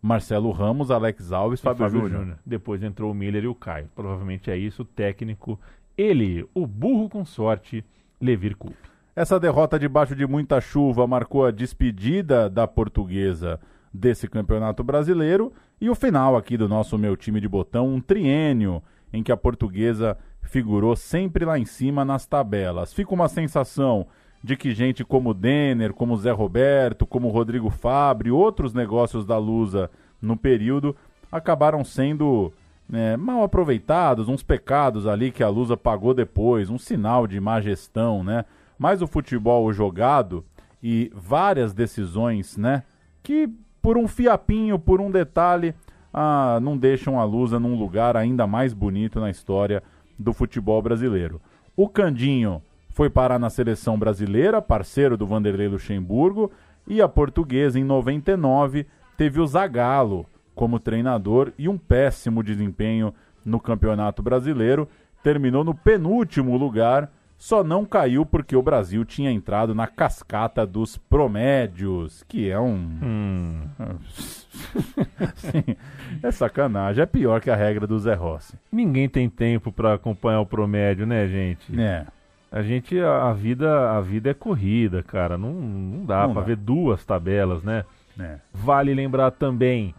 Marcelo Ramos, Alex Alves, E Fábio, Júnior. Depois entrou o Miller e o Caio. Provavelmente é isso. O técnico, ele, o burro com sorte, Levir Coupe. Essa derrota debaixo de muita chuva marcou a despedida da portuguesa desse campeonato brasileiro e o final aqui do nosso meu time de botão, um triênio em que a portuguesa figurou sempre lá em cima nas tabelas. Fica uma sensação de que gente como Denner, como Zé Roberto, como Rodrigo Fabre, outros negócios da Lusa no período acabaram sendo né, mal aproveitados, uns pecados ali que a Lusa pagou depois, um sinal de má gestão, né? Mas o futebol jogado e várias decisões, né, que por um fiapinho, por um detalhe, ah, não deixam a Lusa num lugar ainda mais bonito na história do futebol brasileiro. O Candinho foi parar na seleção brasileira, parceiro do Vanderlei Luxemburgo, e a portuguesa, em 99, teve o Zagallo como treinador e um péssimo desempenho no Campeonato Brasileiro. Terminou no penúltimo lugar só não caiu porque o Brasil tinha entrado na cascata dos promédios, que é um. Hum. [LAUGHS] Sim, é sacanagem. É pior que a regra do Zé Rossi. Ninguém tem tempo para acompanhar o promédio, né, gente? É. A gente, a, a vida, a vida é corrida, cara. Não, não dá para ver duas tabelas, né? É. Vale lembrar também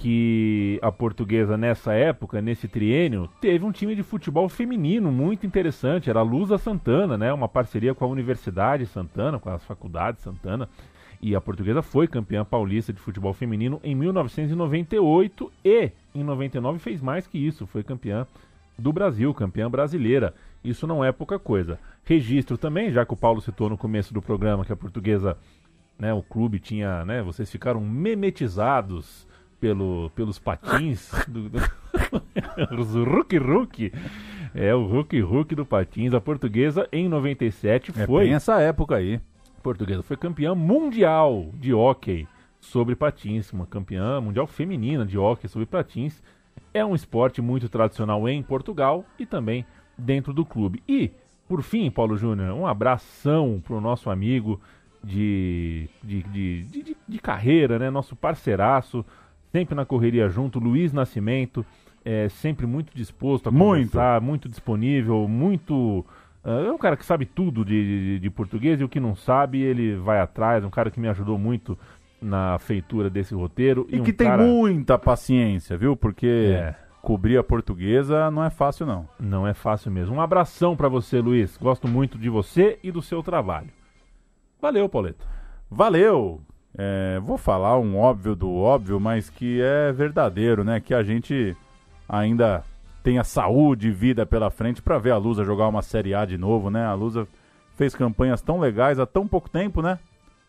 que a portuguesa nessa época, nesse triênio, teve um time de futebol feminino muito interessante, era a Lusa Santana, né, uma parceria com a Universidade Santana, com as faculdades Santana, e a portuguesa foi campeã paulista de futebol feminino em 1998 e em 99 fez mais que isso, foi campeã do Brasil, campeã brasileira. Isso não é pouca coisa. Registro também, já que o Paulo citou no começo do programa que a portuguesa, né, o clube tinha, né, vocês ficaram memetizados pelo, pelos patins do, do [LAUGHS] os Hulk Hulk. É o Hulk Hulk do patins. A portuguesa em 97 É foi. essa época aí. A portuguesa foi campeã mundial de hóquei sobre patins, uma campeã mundial feminina de hóquei sobre patins. É um esporte muito tradicional em Portugal e também dentro do clube. E, por fim, Paulo Júnior, um abração pro nosso amigo de, de, de, de, de carreira, né? Nosso parceiraço, sempre na correria junto, Luiz Nascimento, é sempre muito disposto a Muito. conversar, muito disponível, muito. ah, é um cara que sabe tudo de, de, de português e o que não sabe, ele vai atrás. Um cara que me ajudou muito na feitura desse roteiro. E, um que tem cara- muita paciência, viu? Porque É. cobrir a portuguesa não é fácil, não. Não é fácil mesmo. Um abração pra você, Luiz. Gosto muito de você e do seu trabalho. Valeu, Pauleto. Valeu! É, vou falar um óbvio do óbvio, mas que é verdadeiro, né? Que a gente ainda tenha saúde e vida pela frente para ver a Lusa jogar uma Série A de novo, né? A Lusa fez campanhas tão legais há tão pouco tempo, né?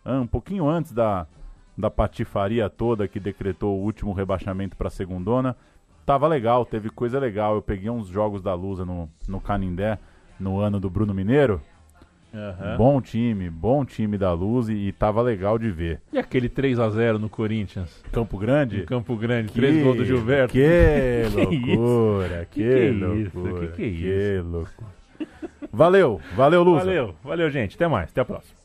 Ah, Um pouquinho antes da, da patifaria toda que decretou o último rebaixamento para a segundona. Tava legal, teve coisa legal. Eu peguei uns jogos da Lusa no, no Canindé no ano do Bruno Mineiro. Aham. Bom time, bom time da Luz e, e tava legal de ver. E aquele 3 a 0 no Corinthians? Campo Grande? Em Campo Grande, Que- três gols do Gilberto. Que [LAUGHS] isso? loucura, que, Que que é isso? loucura. Que que é que loucura. Valeu, valeu, Luz. Valeu, valeu, gente. Até mais. Até a próxima.